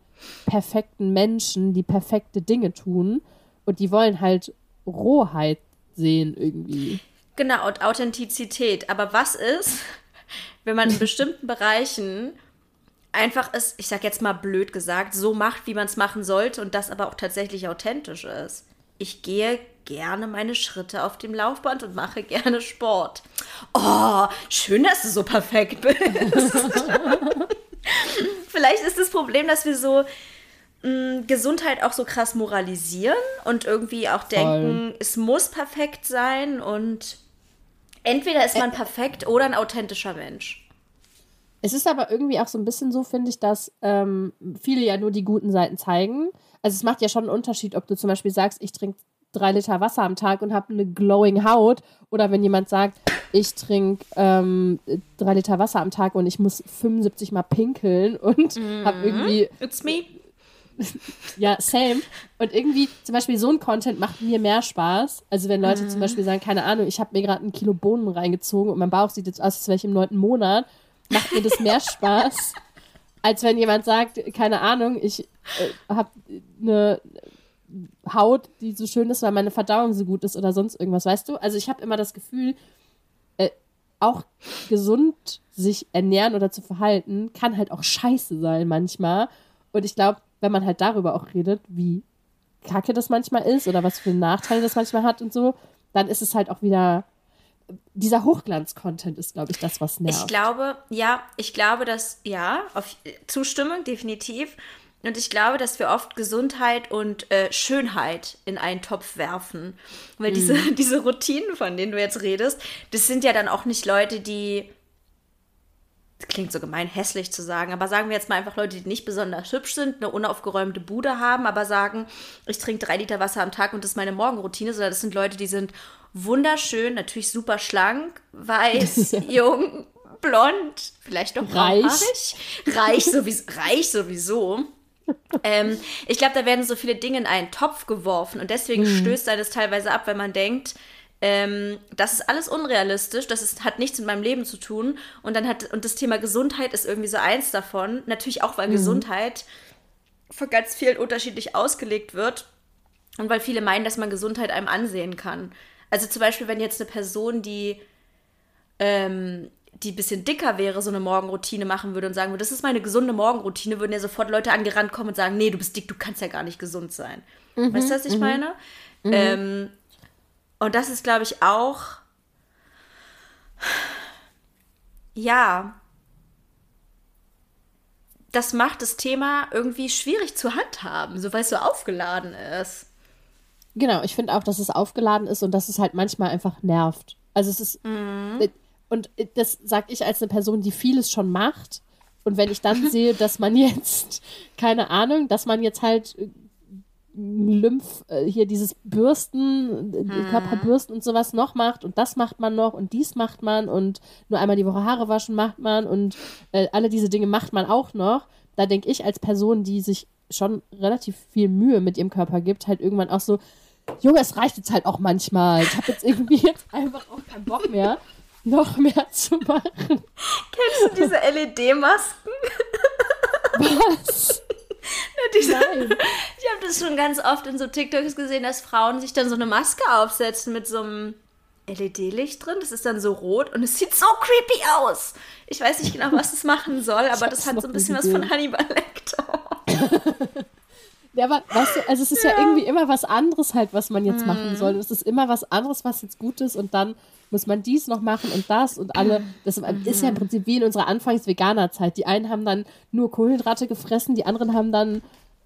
perfekten Menschen, die perfekte Dinge tun und die wollen halt Rohheit sehen irgendwie. Genau, und Authentizität. Aber was ist, wenn man in bestimmten Bereichen einfach es, ich sag jetzt mal blöd gesagt, so macht, wie man es machen sollte und das aber auch tatsächlich authentisch ist. Ich gehe gerne meine Schritte auf dem Laufband und mache gerne Sport. Oh, schön, dass du so perfekt bist. Vielleicht ist das Problem, dass wir so mh, mm, Gesundheit auch so krass moralisieren und irgendwie auch denken, Voll. es muss perfekt sein und entweder ist man perfekt oder ein authentischer Mensch. Es ist aber irgendwie auch so ein bisschen so, finde ich, dass ähm, viele ja nur die guten Seiten zeigen. Also es macht ja schon einen Unterschied, ob du zum Beispiel sagst, ich trinke drei Liter Wasser am Tag und habe eine glowing Haut. Oder wenn jemand sagt, ich trinke ähm, drei Liter Wasser am Tag und ich muss 75 Mal pinkeln und mhm. habe irgendwie. It's me. ja, same. Und irgendwie, zum Beispiel, so ein Content macht mir mehr Spaß. Also, wenn Leute mhm. zum Beispiel sagen, keine Ahnung, ich habe mir gerade ein Kilo Bohnen reingezogen und mein Bauch sieht jetzt aus, als wäre ich im neunten Monat, macht mir das mehr Spaß, als wenn jemand sagt, keine Ahnung, ich äh, habe eine Haut, die so schön ist, weil meine Verdauung so gut ist oder sonst irgendwas, weißt du? Also ich habe immer das Gefühl, äh, auch gesund sich ernähren oder zu verhalten, kann halt auch scheiße sein manchmal. Und ich glaube, wenn man halt darüber auch redet, wie kacke das manchmal ist oder was für Nachteile das manchmal hat und so, dann ist es halt auch wieder dieser Hochglanz-Content ist, glaube ich, das, was nervt. Ich glaube, ja, ich glaube, dass, ja, auf Zustimmung, definitiv. Und ich glaube, dass wir oft Gesundheit und äh, Schönheit in einen Topf werfen. Weil mhm. diese, diese Routinen, von denen du jetzt redest, das sind ja dann auch nicht Leute, die. Das klingt so gemein, hässlich zu sagen, aber sagen wir jetzt mal einfach Leute, die nicht besonders hübsch sind, eine unaufgeräumte Bude haben, aber sagen, ich trinke drei Liter Wasser am Tag und das ist meine Morgenroutine, sondern das sind Leute, die sind wunderschön, natürlich super schlank, weiß, jung, blond, vielleicht noch reich. Reich sowieso. Reich sowieso ähm, ich glaube, da werden so viele Dinge in einen Topf geworfen und deswegen mhm. stößt er das teilweise ab, wenn man denkt, ähm, das ist alles unrealistisch, das ist, hat nichts mit meinem Leben zu tun. Und dann hat, und das Thema Gesundheit ist irgendwie so eins davon. Natürlich auch, weil mhm. Gesundheit von ganz vielen unterschiedlich ausgelegt wird. Und weil viele meinen, dass man Gesundheit einem ansehen kann. Also zum Beispiel, wenn jetzt eine Person, die ähm, die ein bisschen dicker wäre, so eine Morgenroutine machen würde und sagen würde, das ist meine gesunde Morgenroutine, würden ja sofort Leute angerannt kommen und sagen, nee, du bist dick, du kannst ja gar nicht gesund sein. Mhm, weißt du, was ich mhm. meine? Mhm. Ähm, und das ist, glaube ich, auch, ja, das macht das Thema irgendwie schwierig zu handhaben, so weil es so aufgeladen ist. Genau, ich finde auch, dass es aufgeladen ist und dass es halt manchmal einfach nervt. Also es ist, mhm. Und äh, das sage ich als eine Person, die vieles schon macht. Und wenn ich dann sehe, dass man jetzt, keine Ahnung, dass man jetzt halt äh, Lymph, äh, hier dieses Bürsten, hm. Körperbürsten und sowas noch macht und das macht man noch und dies macht man und nur einmal die Woche Haare waschen macht man und äh, alle diese Dinge macht man auch noch. Da denke ich als Person, die sich schon relativ viel Mühe mit ihrem Körper gibt, halt irgendwann auch so, Junge, es reicht jetzt halt auch manchmal. Ich habe jetzt irgendwie jetzt einfach auch keinen Bock mehr noch mehr zu machen. Kennst du diese LED-Masken? Was? diese, Nein. Ich habe das schon ganz oft in so TikToks gesehen, dass Frauen sich dann so eine Maske aufsetzen mit so einem LED-Licht drin. Das ist dann so rot und es sieht so creepy aus. Ich weiß nicht genau, was es machen soll, aber das hat so ein bisschen was von Hannibal Lecter. Ja, aber weißt du, also es ist ja. ja, irgendwie immer was anderes halt, was man jetzt mm. machen soll. Es ist immer was anderes, was jetzt gut ist und dann muss man dies noch machen und das und alle. Das ist ja im Prinzip wie in unserer Anfangs-Veganer-Zeit. Die einen haben dann nur Kohlenhydrate gefressen, die anderen haben dann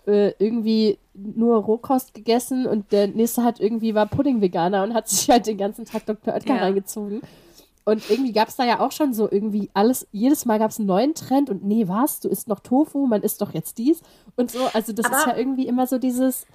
äh, irgendwie nur Rohkost gegessen und der nächste hat irgendwie war Pudding-Veganer und hat sich halt den ganzen Tag Dr. Oetker ja. reingezogen. Und irgendwie gab es da ja auch schon so irgendwie alles, jedes Mal gab es einen neuen Trend und nee, was? Du isst noch Tofu, man isst doch jetzt dies und so. Also das Aber ist ja irgendwie immer so dieses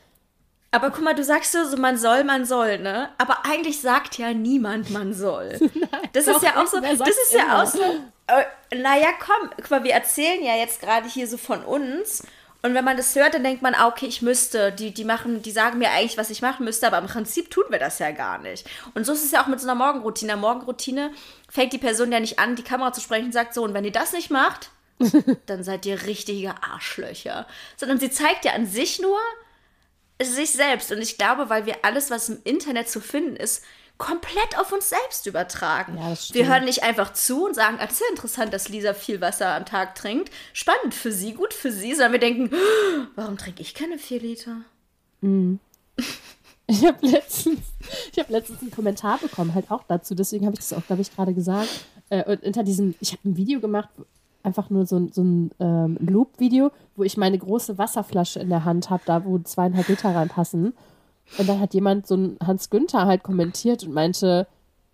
aber guck mal, du sagst so, so, man soll, man soll, ne? Aber eigentlich sagt ja niemand, man soll. Das ist ja auch so, das ist immer. ja auch so, äh, naja, komm, guck mal, wir erzählen ja jetzt gerade hier so von uns. Und wenn man das hört, dann denkt man, ah, okay, ich müsste, die, die machen, die sagen mir eigentlich, was ich machen müsste, aber im Prinzip tun wir das ja gar nicht. Und so ist es ja auch mit so einer Morgenroutine. In der Morgenroutine fängt die Person ja nicht an, die Kamera zu sprechen und sagt so, und wenn ihr das nicht macht, dann seid ihr richtige Arschlöcher. Sondern sie zeigt ja an sich nur, sich selbst. Und ich glaube, weil wir alles, was im Internet zu finden ist, komplett auf uns selbst übertragen. Ja, wir hören nicht einfach zu und sagen, ah, das ist ja interessant, dass Lisa viel Wasser am Tag trinkt. Spannend für sie, gut für sie, sondern wir denken, "Oh, warum trinke ich keine vier Liter? Ich habe letztens, ich hab letztens einen Kommentar bekommen, halt auch dazu. Deswegen habe ich das auch, glaube ich, gerade gesagt. Äh, und unter diesem, ich habe ein Video gemacht, einfach nur so ein, so ein ähm, Loop-Video, wo ich meine große Wasserflasche in der Hand habe, da wo zweieinhalb Liter reinpassen. Und dann hat jemand, so ein Hans Günther, halt kommentiert und meinte,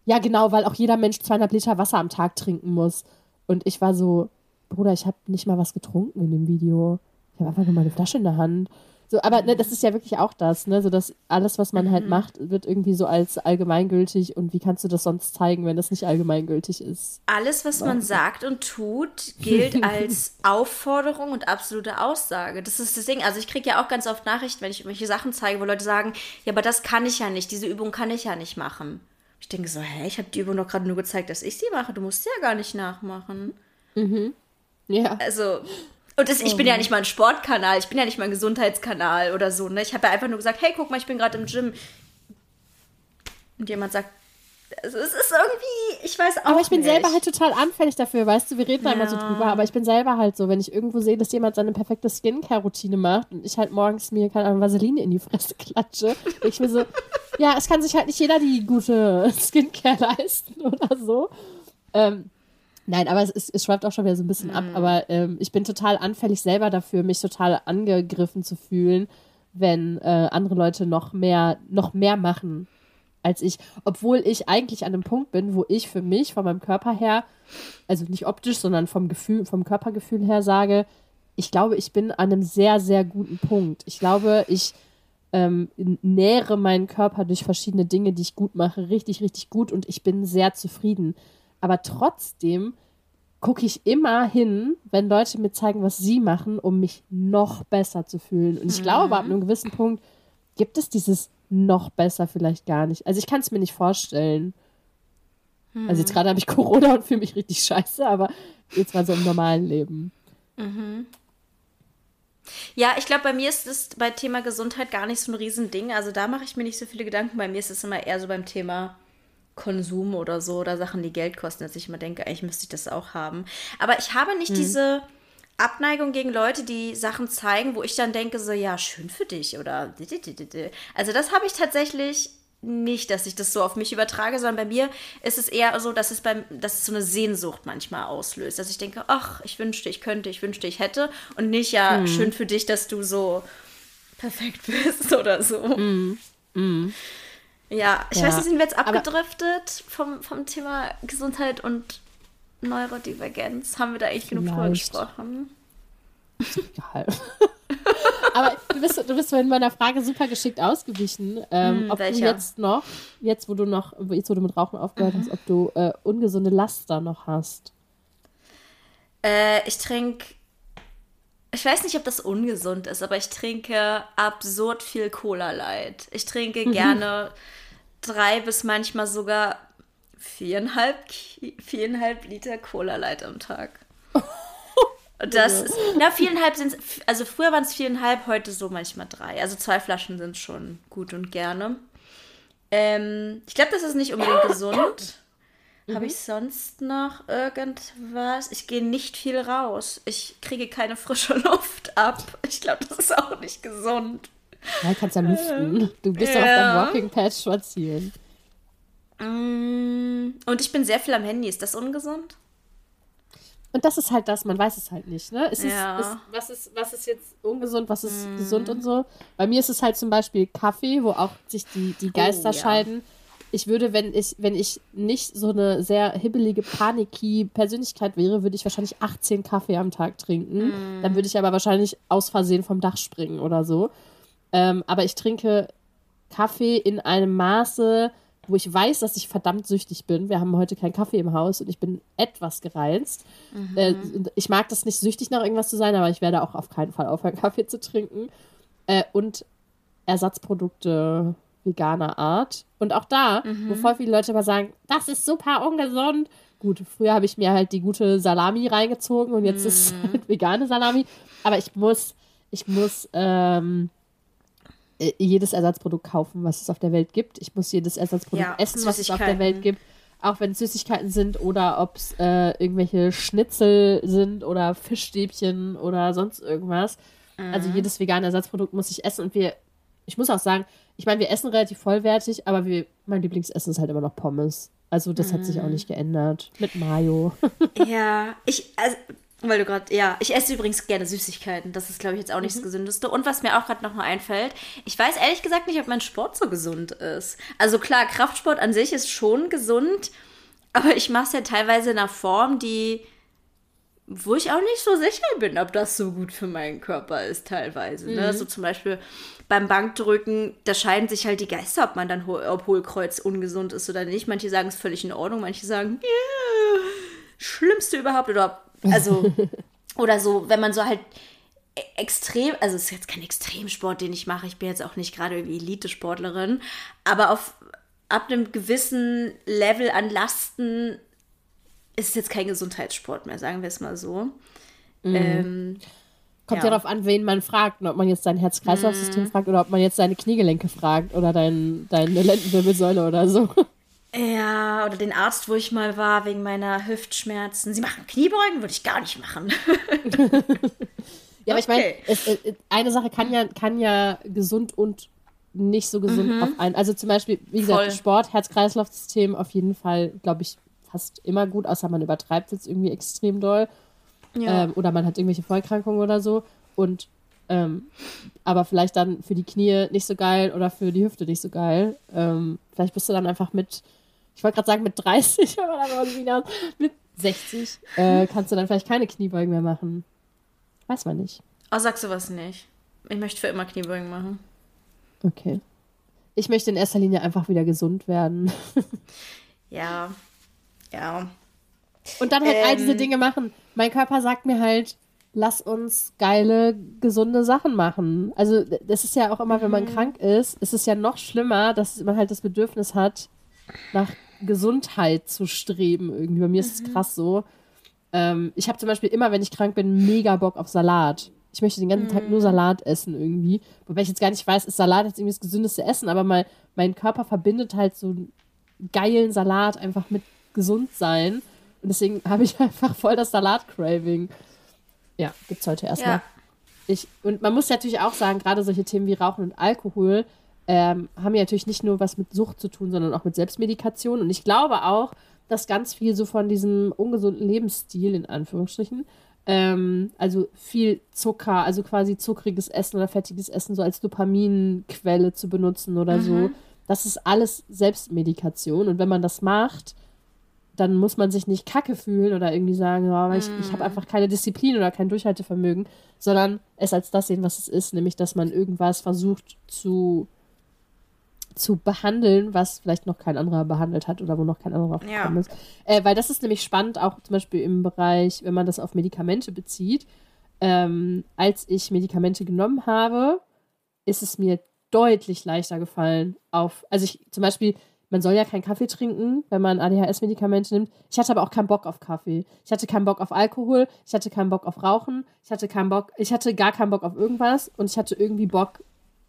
ja, genau, weil auch jeder Mensch zweieinhalb Liter Wasser am Tag trinken muss. Und ich war so, Bruder, ich habe nicht mal was getrunken in dem Video. Ich habe einfach nur meine Flasche in der Hand. So, aber ne, das ist ja wirklich auch das, ne? So dass alles, was man halt macht, wird irgendwie so als allgemeingültig und wie kannst du das sonst zeigen, wenn das nicht allgemeingültig ist? Alles, was man sagt und tut, gilt als Aufforderung und absolute Aussage. Das ist das Ding. Also ich kriege ja auch ganz oft Nachrichten, wenn ich irgendwelche Sachen zeige, wo Leute sagen, ja, aber das kann ich ja nicht, diese Übung kann ich ja nicht machen. Ich denke so, hä, ich habe die Übung doch gerade nur gezeigt, dass ich sie mache. Du musst sie ja gar nicht nachmachen. Ja. Also, und das, ich bin ja nicht mal ein Sportkanal, ich bin ja nicht mal ein Gesundheitskanal oder so. Ne? Ich habe ja einfach nur gesagt, hey, guck mal, ich bin gerade im Gym. Und jemand sagt, also es ist irgendwie, ich weiß auch Aber ich bin nicht. selber halt total anfällig dafür, weißt du, wir reden da immer so Ja. drüber, aber ich bin selber halt so, wenn ich irgendwo sehe, dass jemand seine perfekte Skincare-Routine macht und ich halt morgens mir, keine Ahnung, Vaseline in die Fresse klatsche, ich mir so, ja, es kann sich halt nicht jeder die gute Skincare leisten oder so. Ähm, nein, aber es, ist, es schweift auch schon wieder so ein bisschen ab, aber ähm, ich bin total anfällig selber dafür, mich total angegriffen zu fühlen, wenn äh, andere Leute noch mehr, noch mehr machen als ich, obwohl ich eigentlich an einem Punkt bin, wo ich für mich von meinem Körper her, also nicht optisch, sondern vom Gefühl, vom Körpergefühl her sage, ich glaube, ich bin an einem sehr, sehr guten Punkt. Ich glaube, ich ähm, nähere meinen Körper durch verschiedene Dinge, die ich gut mache, richtig, richtig gut und ich bin sehr zufrieden. Aber trotzdem gucke ich immer hin, wenn Leute mir zeigen, was sie machen, um mich noch besser zu fühlen. Und ich glaube, ab einem gewissen Punkt gibt es dieses noch besser vielleicht gar nicht. Also ich kann es mir nicht vorstellen. Also jetzt gerade habe ich Corona und fühle mich richtig scheiße, aber jetzt mal so im normalen Leben. Ja, ich glaube, bei mir ist es bei Thema Gesundheit gar nicht so ein Riesending. Also da mache ich mir nicht so viele Gedanken. Bei mir ist es immer eher so beim Thema Konsum oder so oder Sachen, die Geld kosten, dass ich immer denke, eigentlich müsste ich das auch haben. Aber ich habe nicht diese Abneigung gegen Leute, die Sachen zeigen, wo ich dann denke, so, ja, schön für dich oder. Also das habe ich tatsächlich nicht, dass ich das so auf mich übertrage, sondern bei mir ist es eher so, dass es beim, dass es so eine Sehnsucht manchmal auslöst, dass ich denke, ach, ich wünschte, ich könnte, ich wünschte, ich hätte und nicht ja schön für dich, dass du so perfekt bist oder so. Ja, ich Ja, weiß sind wir jetzt abgedriftet vom, vom Thema Gesundheit und Neurodivergenz? Haben wir da eigentlich genug drüber gesprochen? Egal. Aber du bist, du bist vorhin meiner Frage super geschickt ausgewichen, ähm, Hm, ob welcher? du jetzt noch, jetzt wo du noch, jetzt wo du mit Rauchen aufgehört Mhm. hast, ob du äh, ungesunde Laster noch hast. Äh, ich trinke. Ich weiß nicht, ob das ungesund ist, aber ich trinke absurd viel Cola Light. Ich trinke Mhm. gerne drei bis manchmal sogar viereinhalb, viereinhalb Liter Cola Light am Tag. Und das ist, na, viereinhalb sind, also früher waren es viereinhalb, heute so manchmal drei. Also zwei Flaschen sind schon gut und gerne. Ähm, ich glaube, das ist nicht unbedingt gesund. Habe ich sonst noch irgendwas? Ich gehe nicht viel raus. Ich kriege keine frische Luft ab. Ich glaube, das ist auch nicht gesund. Ja, kannst ja lüften. Du bist doch auf ja. deinem Walking Pad spazieren. Mm, Und ich bin sehr viel am Handy. Ist das ungesund? Und das ist halt das, man weiß es halt nicht, ne? Es ist, Ja. es, was, ist, was ist jetzt ungesund, was ist gesund und so. Bei mir ist es halt zum Beispiel Kaffee, wo auch sich die, die Geister ja. scheiden. Ich würde, wenn ich, wenn ich nicht so eine sehr hibbelige, panicky Persönlichkeit wäre, würde ich wahrscheinlich 18 Kaffee am Tag trinken. Dann würde ich aber wahrscheinlich aus Versehen vom Dach springen oder so. Ähm, aber ich trinke Kaffee in einem Maße, wo ich weiß, dass ich verdammt süchtig bin. Wir haben heute keinen Kaffee im Haus und ich bin etwas gereizt. Äh, ich mag das nicht, süchtig nach irgendwas zu sein, aber ich werde auch auf keinen Fall aufhören, Kaffee zu trinken. Äh, und Ersatzprodukte veganer Art. Und auch da, wo voll viele Leute immer sagen, das ist super ungesund. Gut, früher habe ich mir halt die gute Salami reingezogen und jetzt ist es halt vegane Salami. Aber ich muss, ich muss ähm, äh, jedes Ersatzprodukt kaufen, was es auf der Welt gibt. Ich muss jedes Ersatzprodukt ja, essen, was es auf der Welt gibt. Auch wenn es Süßigkeiten sind oder ob es äh, irgendwelche Schnitzel sind oder Fischstäbchen oder sonst irgendwas. Also mhm. Also jedes vegane Ersatzprodukt muss ich essen und wir, ich muss auch sagen, ich meine, wir essen relativ vollwertig, aber wir, mein Lieblingsessen ist halt immer noch Pommes. Also das mhm. hat sich auch mhm. nicht geändert. Mit Mayo. ja, ich, also, weil du gerade, ja, ich esse übrigens gerne Süßigkeiten. Das ist, glaube ich, jetzt auch nicht mhm. das Gesündeste. Und was mir auch gerade noch mal einfällt, ich weiß ehrlich gesagt nicht, ob mein Sport so gesund ist. Also klar, Kraftsport an sich ist schon gesund, aber ich mache es ja teilweise in einer Form, die, wo ich auch nicht so sicher bin, ob das so gut für meinen Körper ist teilweise. Ne? Mhm. Ne? So zum Beispiel beim Bankdrücken, da scheiden sich halt die Geister, ob man dann, ob Hohlkreuz ungesund ist oder nicht. Manche sagen es völlig in Ordnung, manche sagen, yeah, schlimmste überhaupt oder also, oder so, wenn man so halt e-, extrem, also es ist jetzt kein Extremsport, den ich mache. Ich bin jetzt auch nicht gerade irgendwie Elite-Sportlerin, aber auf ab einem gewissen Level an Lasten ist es jetzt kein Gesundheitssport mehr, sagen wir es mal so. Mhm. Ähm, Kommt ja. darauf an, wen man fragt, ob man jetzt sein Herz-Kreislauf-System mhm. fragt oder ob man jetzt seine Kniegelenke fragt oder dein, deine Lendenwirbelsäule oder so. Ja, oder den Arzt, wo ich mal war, wegen meiner Hüftschmerzen. Sie machen Kniebeugen, würde ich gar nicht machen. ja, aber ich meine, eine Sache kann ja, kann ja gesund und nicht so gesund mhm. auf einen. Also zum Beispiel, wie gesagt, Voll. Sport, Herz-Kreislauf-System auf jeden Fall, glaube ich, fast immer gut, außer man übertreibt es irgendwie extrem doll. Ja. Ähm, oder man hat irgendwelche Vollkrankungen oder so. Und ähm, aber vielleicht dann für die Knie nicht so geil oder für die Hüfte nicht so geil. Ähm, vielleicht bist du dann einfach mit ich wollte gerade sagen mit 30, aber mit 60 äh, kannst du dann vielleicht keine Kniebeugen mehr machen. Weiß man nicht. Oh, sagst du was nicht. Ich möchte für immer Kniebeugen machen. Okay. Ich möchte in erster Linie einfach wieder gesund werden. ja. Ja. Und dann halt ähm, all diese ähm. Dinge machen. Mein Körper sagt mir halt, lass uns geile, gesunde Sachen machen. Also, das ist ja auch immer, wenn man mhm. krank ist, ist es ja noch schlimmer, dass man halt das Bedürfnis hat, nach Gesundheit zu streben irgendwie. Bei mir ist es mhm. krass so. Ähm, ich habe zum Beispiel immer, wenn ich krank bin, mega Bock auf Salat. Ich möchte den ganzen mhm. Tag nur mhm. Salat essen irgendwie. Wobei ich jetzt gar nicht weiß, ist Salat jetzt irgendwie das gesündeste Essen, aber mal, mein Körper verbindet halt so einen geilen Salat einfach mit gesund sein. Und deswegen habe ich einfach voll das Salat-Craving. Ja, gibt's heute erstmal. Ja. Ich, und man muss natürlich auch sagen, gerade solche Themen wie Rauchen und Alkohol, ähm, haben ja natürlich nicht nur was mit Sucht zu tun, sondern auch mit Selbstmedikation. Und ich glaube auch, dass ganz viel so von diesem ungesunden Lebensstil, in Anführungsstrichen, ähm, also viel Zucker, also quasi zuckriges Essen oder fettiges Essen so als Dopaminquelle zu benutzen oder mhm. so, das ist alles Selbstmedikation. Und wenn man das macht, dann muss man sich nicht kacke fühlen oder irgendwie sagen, oh, ich, ich habe mhm. einfach keine Disziplin oder kein Durchhaltevermögen, sondern es als das sehen, was es ist, nämlich dass man irgendwas versucht zu zu behandeln, was vielleicht noch kein anderer behandelt hat oder wo noch kein anderer aufgekommen ja. ist. Äh, weil das ist nämlich spannend, auch zum Beispiel im Bereich, wenn man das auf Medikamente bezieht. Ähm, als ich Medikamente genommen habe, ist es mir deutlich leichter gefallen auf, also ich zum Beispiel, man soll ja keinen Kaffee trinken, wenn man ADHS-Medikamente nimmt. Ich hatte aber auch keinen Bock auf Kaffee. Ich hatte keinen Bock auf Alkohol. Ich hatte keinen Bock auf Rauchen. Ich hatte keinen Bock, ich hatte gar keinen Bock auf irgendwas und ich hatte irgendwie Bock,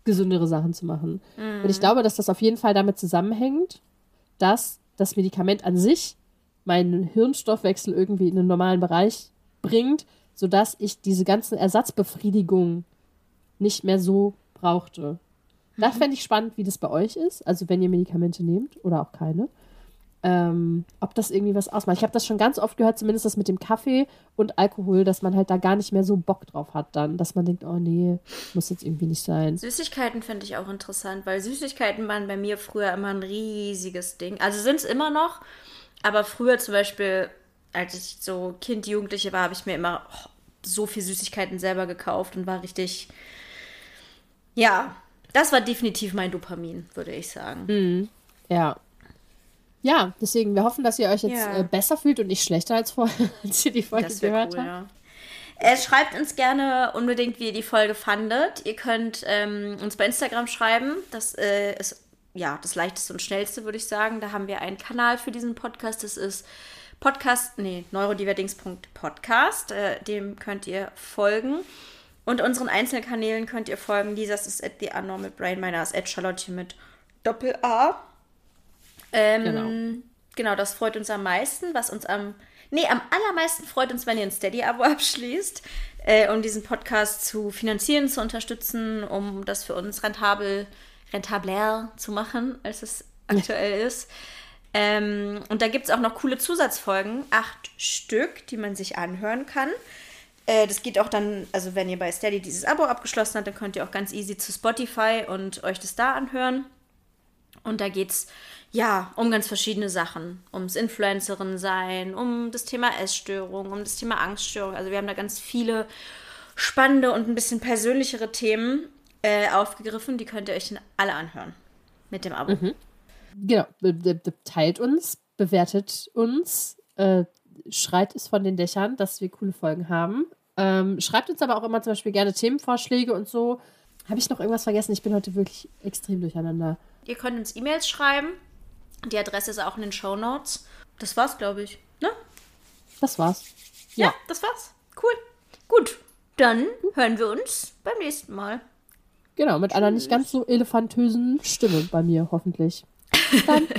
gesündere Sachen zu machen. Mhm. Und ich glaube, dass das auf jeden Fall damit zusammenhängt, dass das Medikament an sich meinen Hirnstoffwechsel irgendwie in den normalen Bereich bringt, sodass ich diese ganzen Ersatzbefriedigungen nicht mehr so brauchte. Mhm. Da fände ich spannend, wie das bei euch ist, also wenn ihr Medikamente nehmt oder auch keine ähm, ob das irgendwie was ausmacht. Ich habe das schon ganz oft gehört, zumindest das mit dem Kaffee und Alkohol, dass man halt da gar nicht mehr so Bock drauf hat dann, dass man denkt, oh nee, muss jetzt irgendwie nicht sein. Süßigkeiten finde ich auch interessant, weil Süßigkeiten waren bei mir früher immer ein riesiges Ding. Also sind es immer noch, aber früher zum Beispiel, als ich so Kind, Jugendliche war, habe ich mir immer oh, so viel Süßigkeiten selber gekauft und war richtig, ja, das war definitiv mein Dopamin, würde ich sagen. Mhm. Ja, ja, deswegen, wir hoffen, dass ihr euch jetzt ja. äh, besser fühlt und nicht schlechter als vorher, als ihr die Folge gehört cool, habt. Ja. Äh, schreibt uns gerne unbedingt, wie ihr die Folge fandet. Ihr könnt ähm, uns bei Instagram schreiben. Das äh, ist ja das leichteste und schnellste, würde ich sagen. Da haben wir einen Kanal für diesen Podcast. Das ist Podcast, nee, neurodivertings.podcast. Äh, dem könnt ihr folgen. Und unseren einzelnen Kanälen könnt ihr folgen. Lisas ist at the Unnormal Brain, meiner ist at Charlotte mit Doppel-A. Ähm, genau. genau, das freut uns am meisten. Was uns am, nee, am allermeisten freut uns, wenn ihr ein Steady-Abo abschließt, äh, um diesen Podcast zu finanzieren, zu unterstützen, um das für uns rentabel, rentabler zu machen, als es aktuell ist. Ähm, und da gibt es auch noch coole Zusatzfolgen, acht Stück, die man sich anhören kann. Äh, das geht auch dann, also wenn ihr bei Steady dieses Abo abgeschlossen habt, dann könnt ihr auch ganz easy zu Spotify und euch das da anhören. Und da geht es ja um ganz verschiedene Sachen. Ums Influencerin sein, um das Thema Essstörung, um das Thema Angststörung. Also wir haben da ganz viele spannende und ein bisschen persönlichere Themen äh, aufgegriffen. Die könnt ihr euch alle anhören mit dem Abo. Mhm. Genau, teilt uns, bewertet uns, äh, schreit es von den Dächern, dass wir coole Folgen haben. Ähm, schreibt uns aber auch immer zum Beispiel gerne Themenvorschläge und so. Habe ich noch irgendwas vergessen? Ich bin heute wirklich extrem durcheinander. Ihr könnt uns E-Mails schreiben. Die Adresse ist auch in den Show Notes. Das war's, glaube ich. Ne? Das war's. Ja. ja, das war's. Cool. Gut, dann hören wir uns beim nächsten Mal. Genau, mit Tschüss. einer nicht ganz so elefantösen Stimme bei mir, hoffentlich. Dann.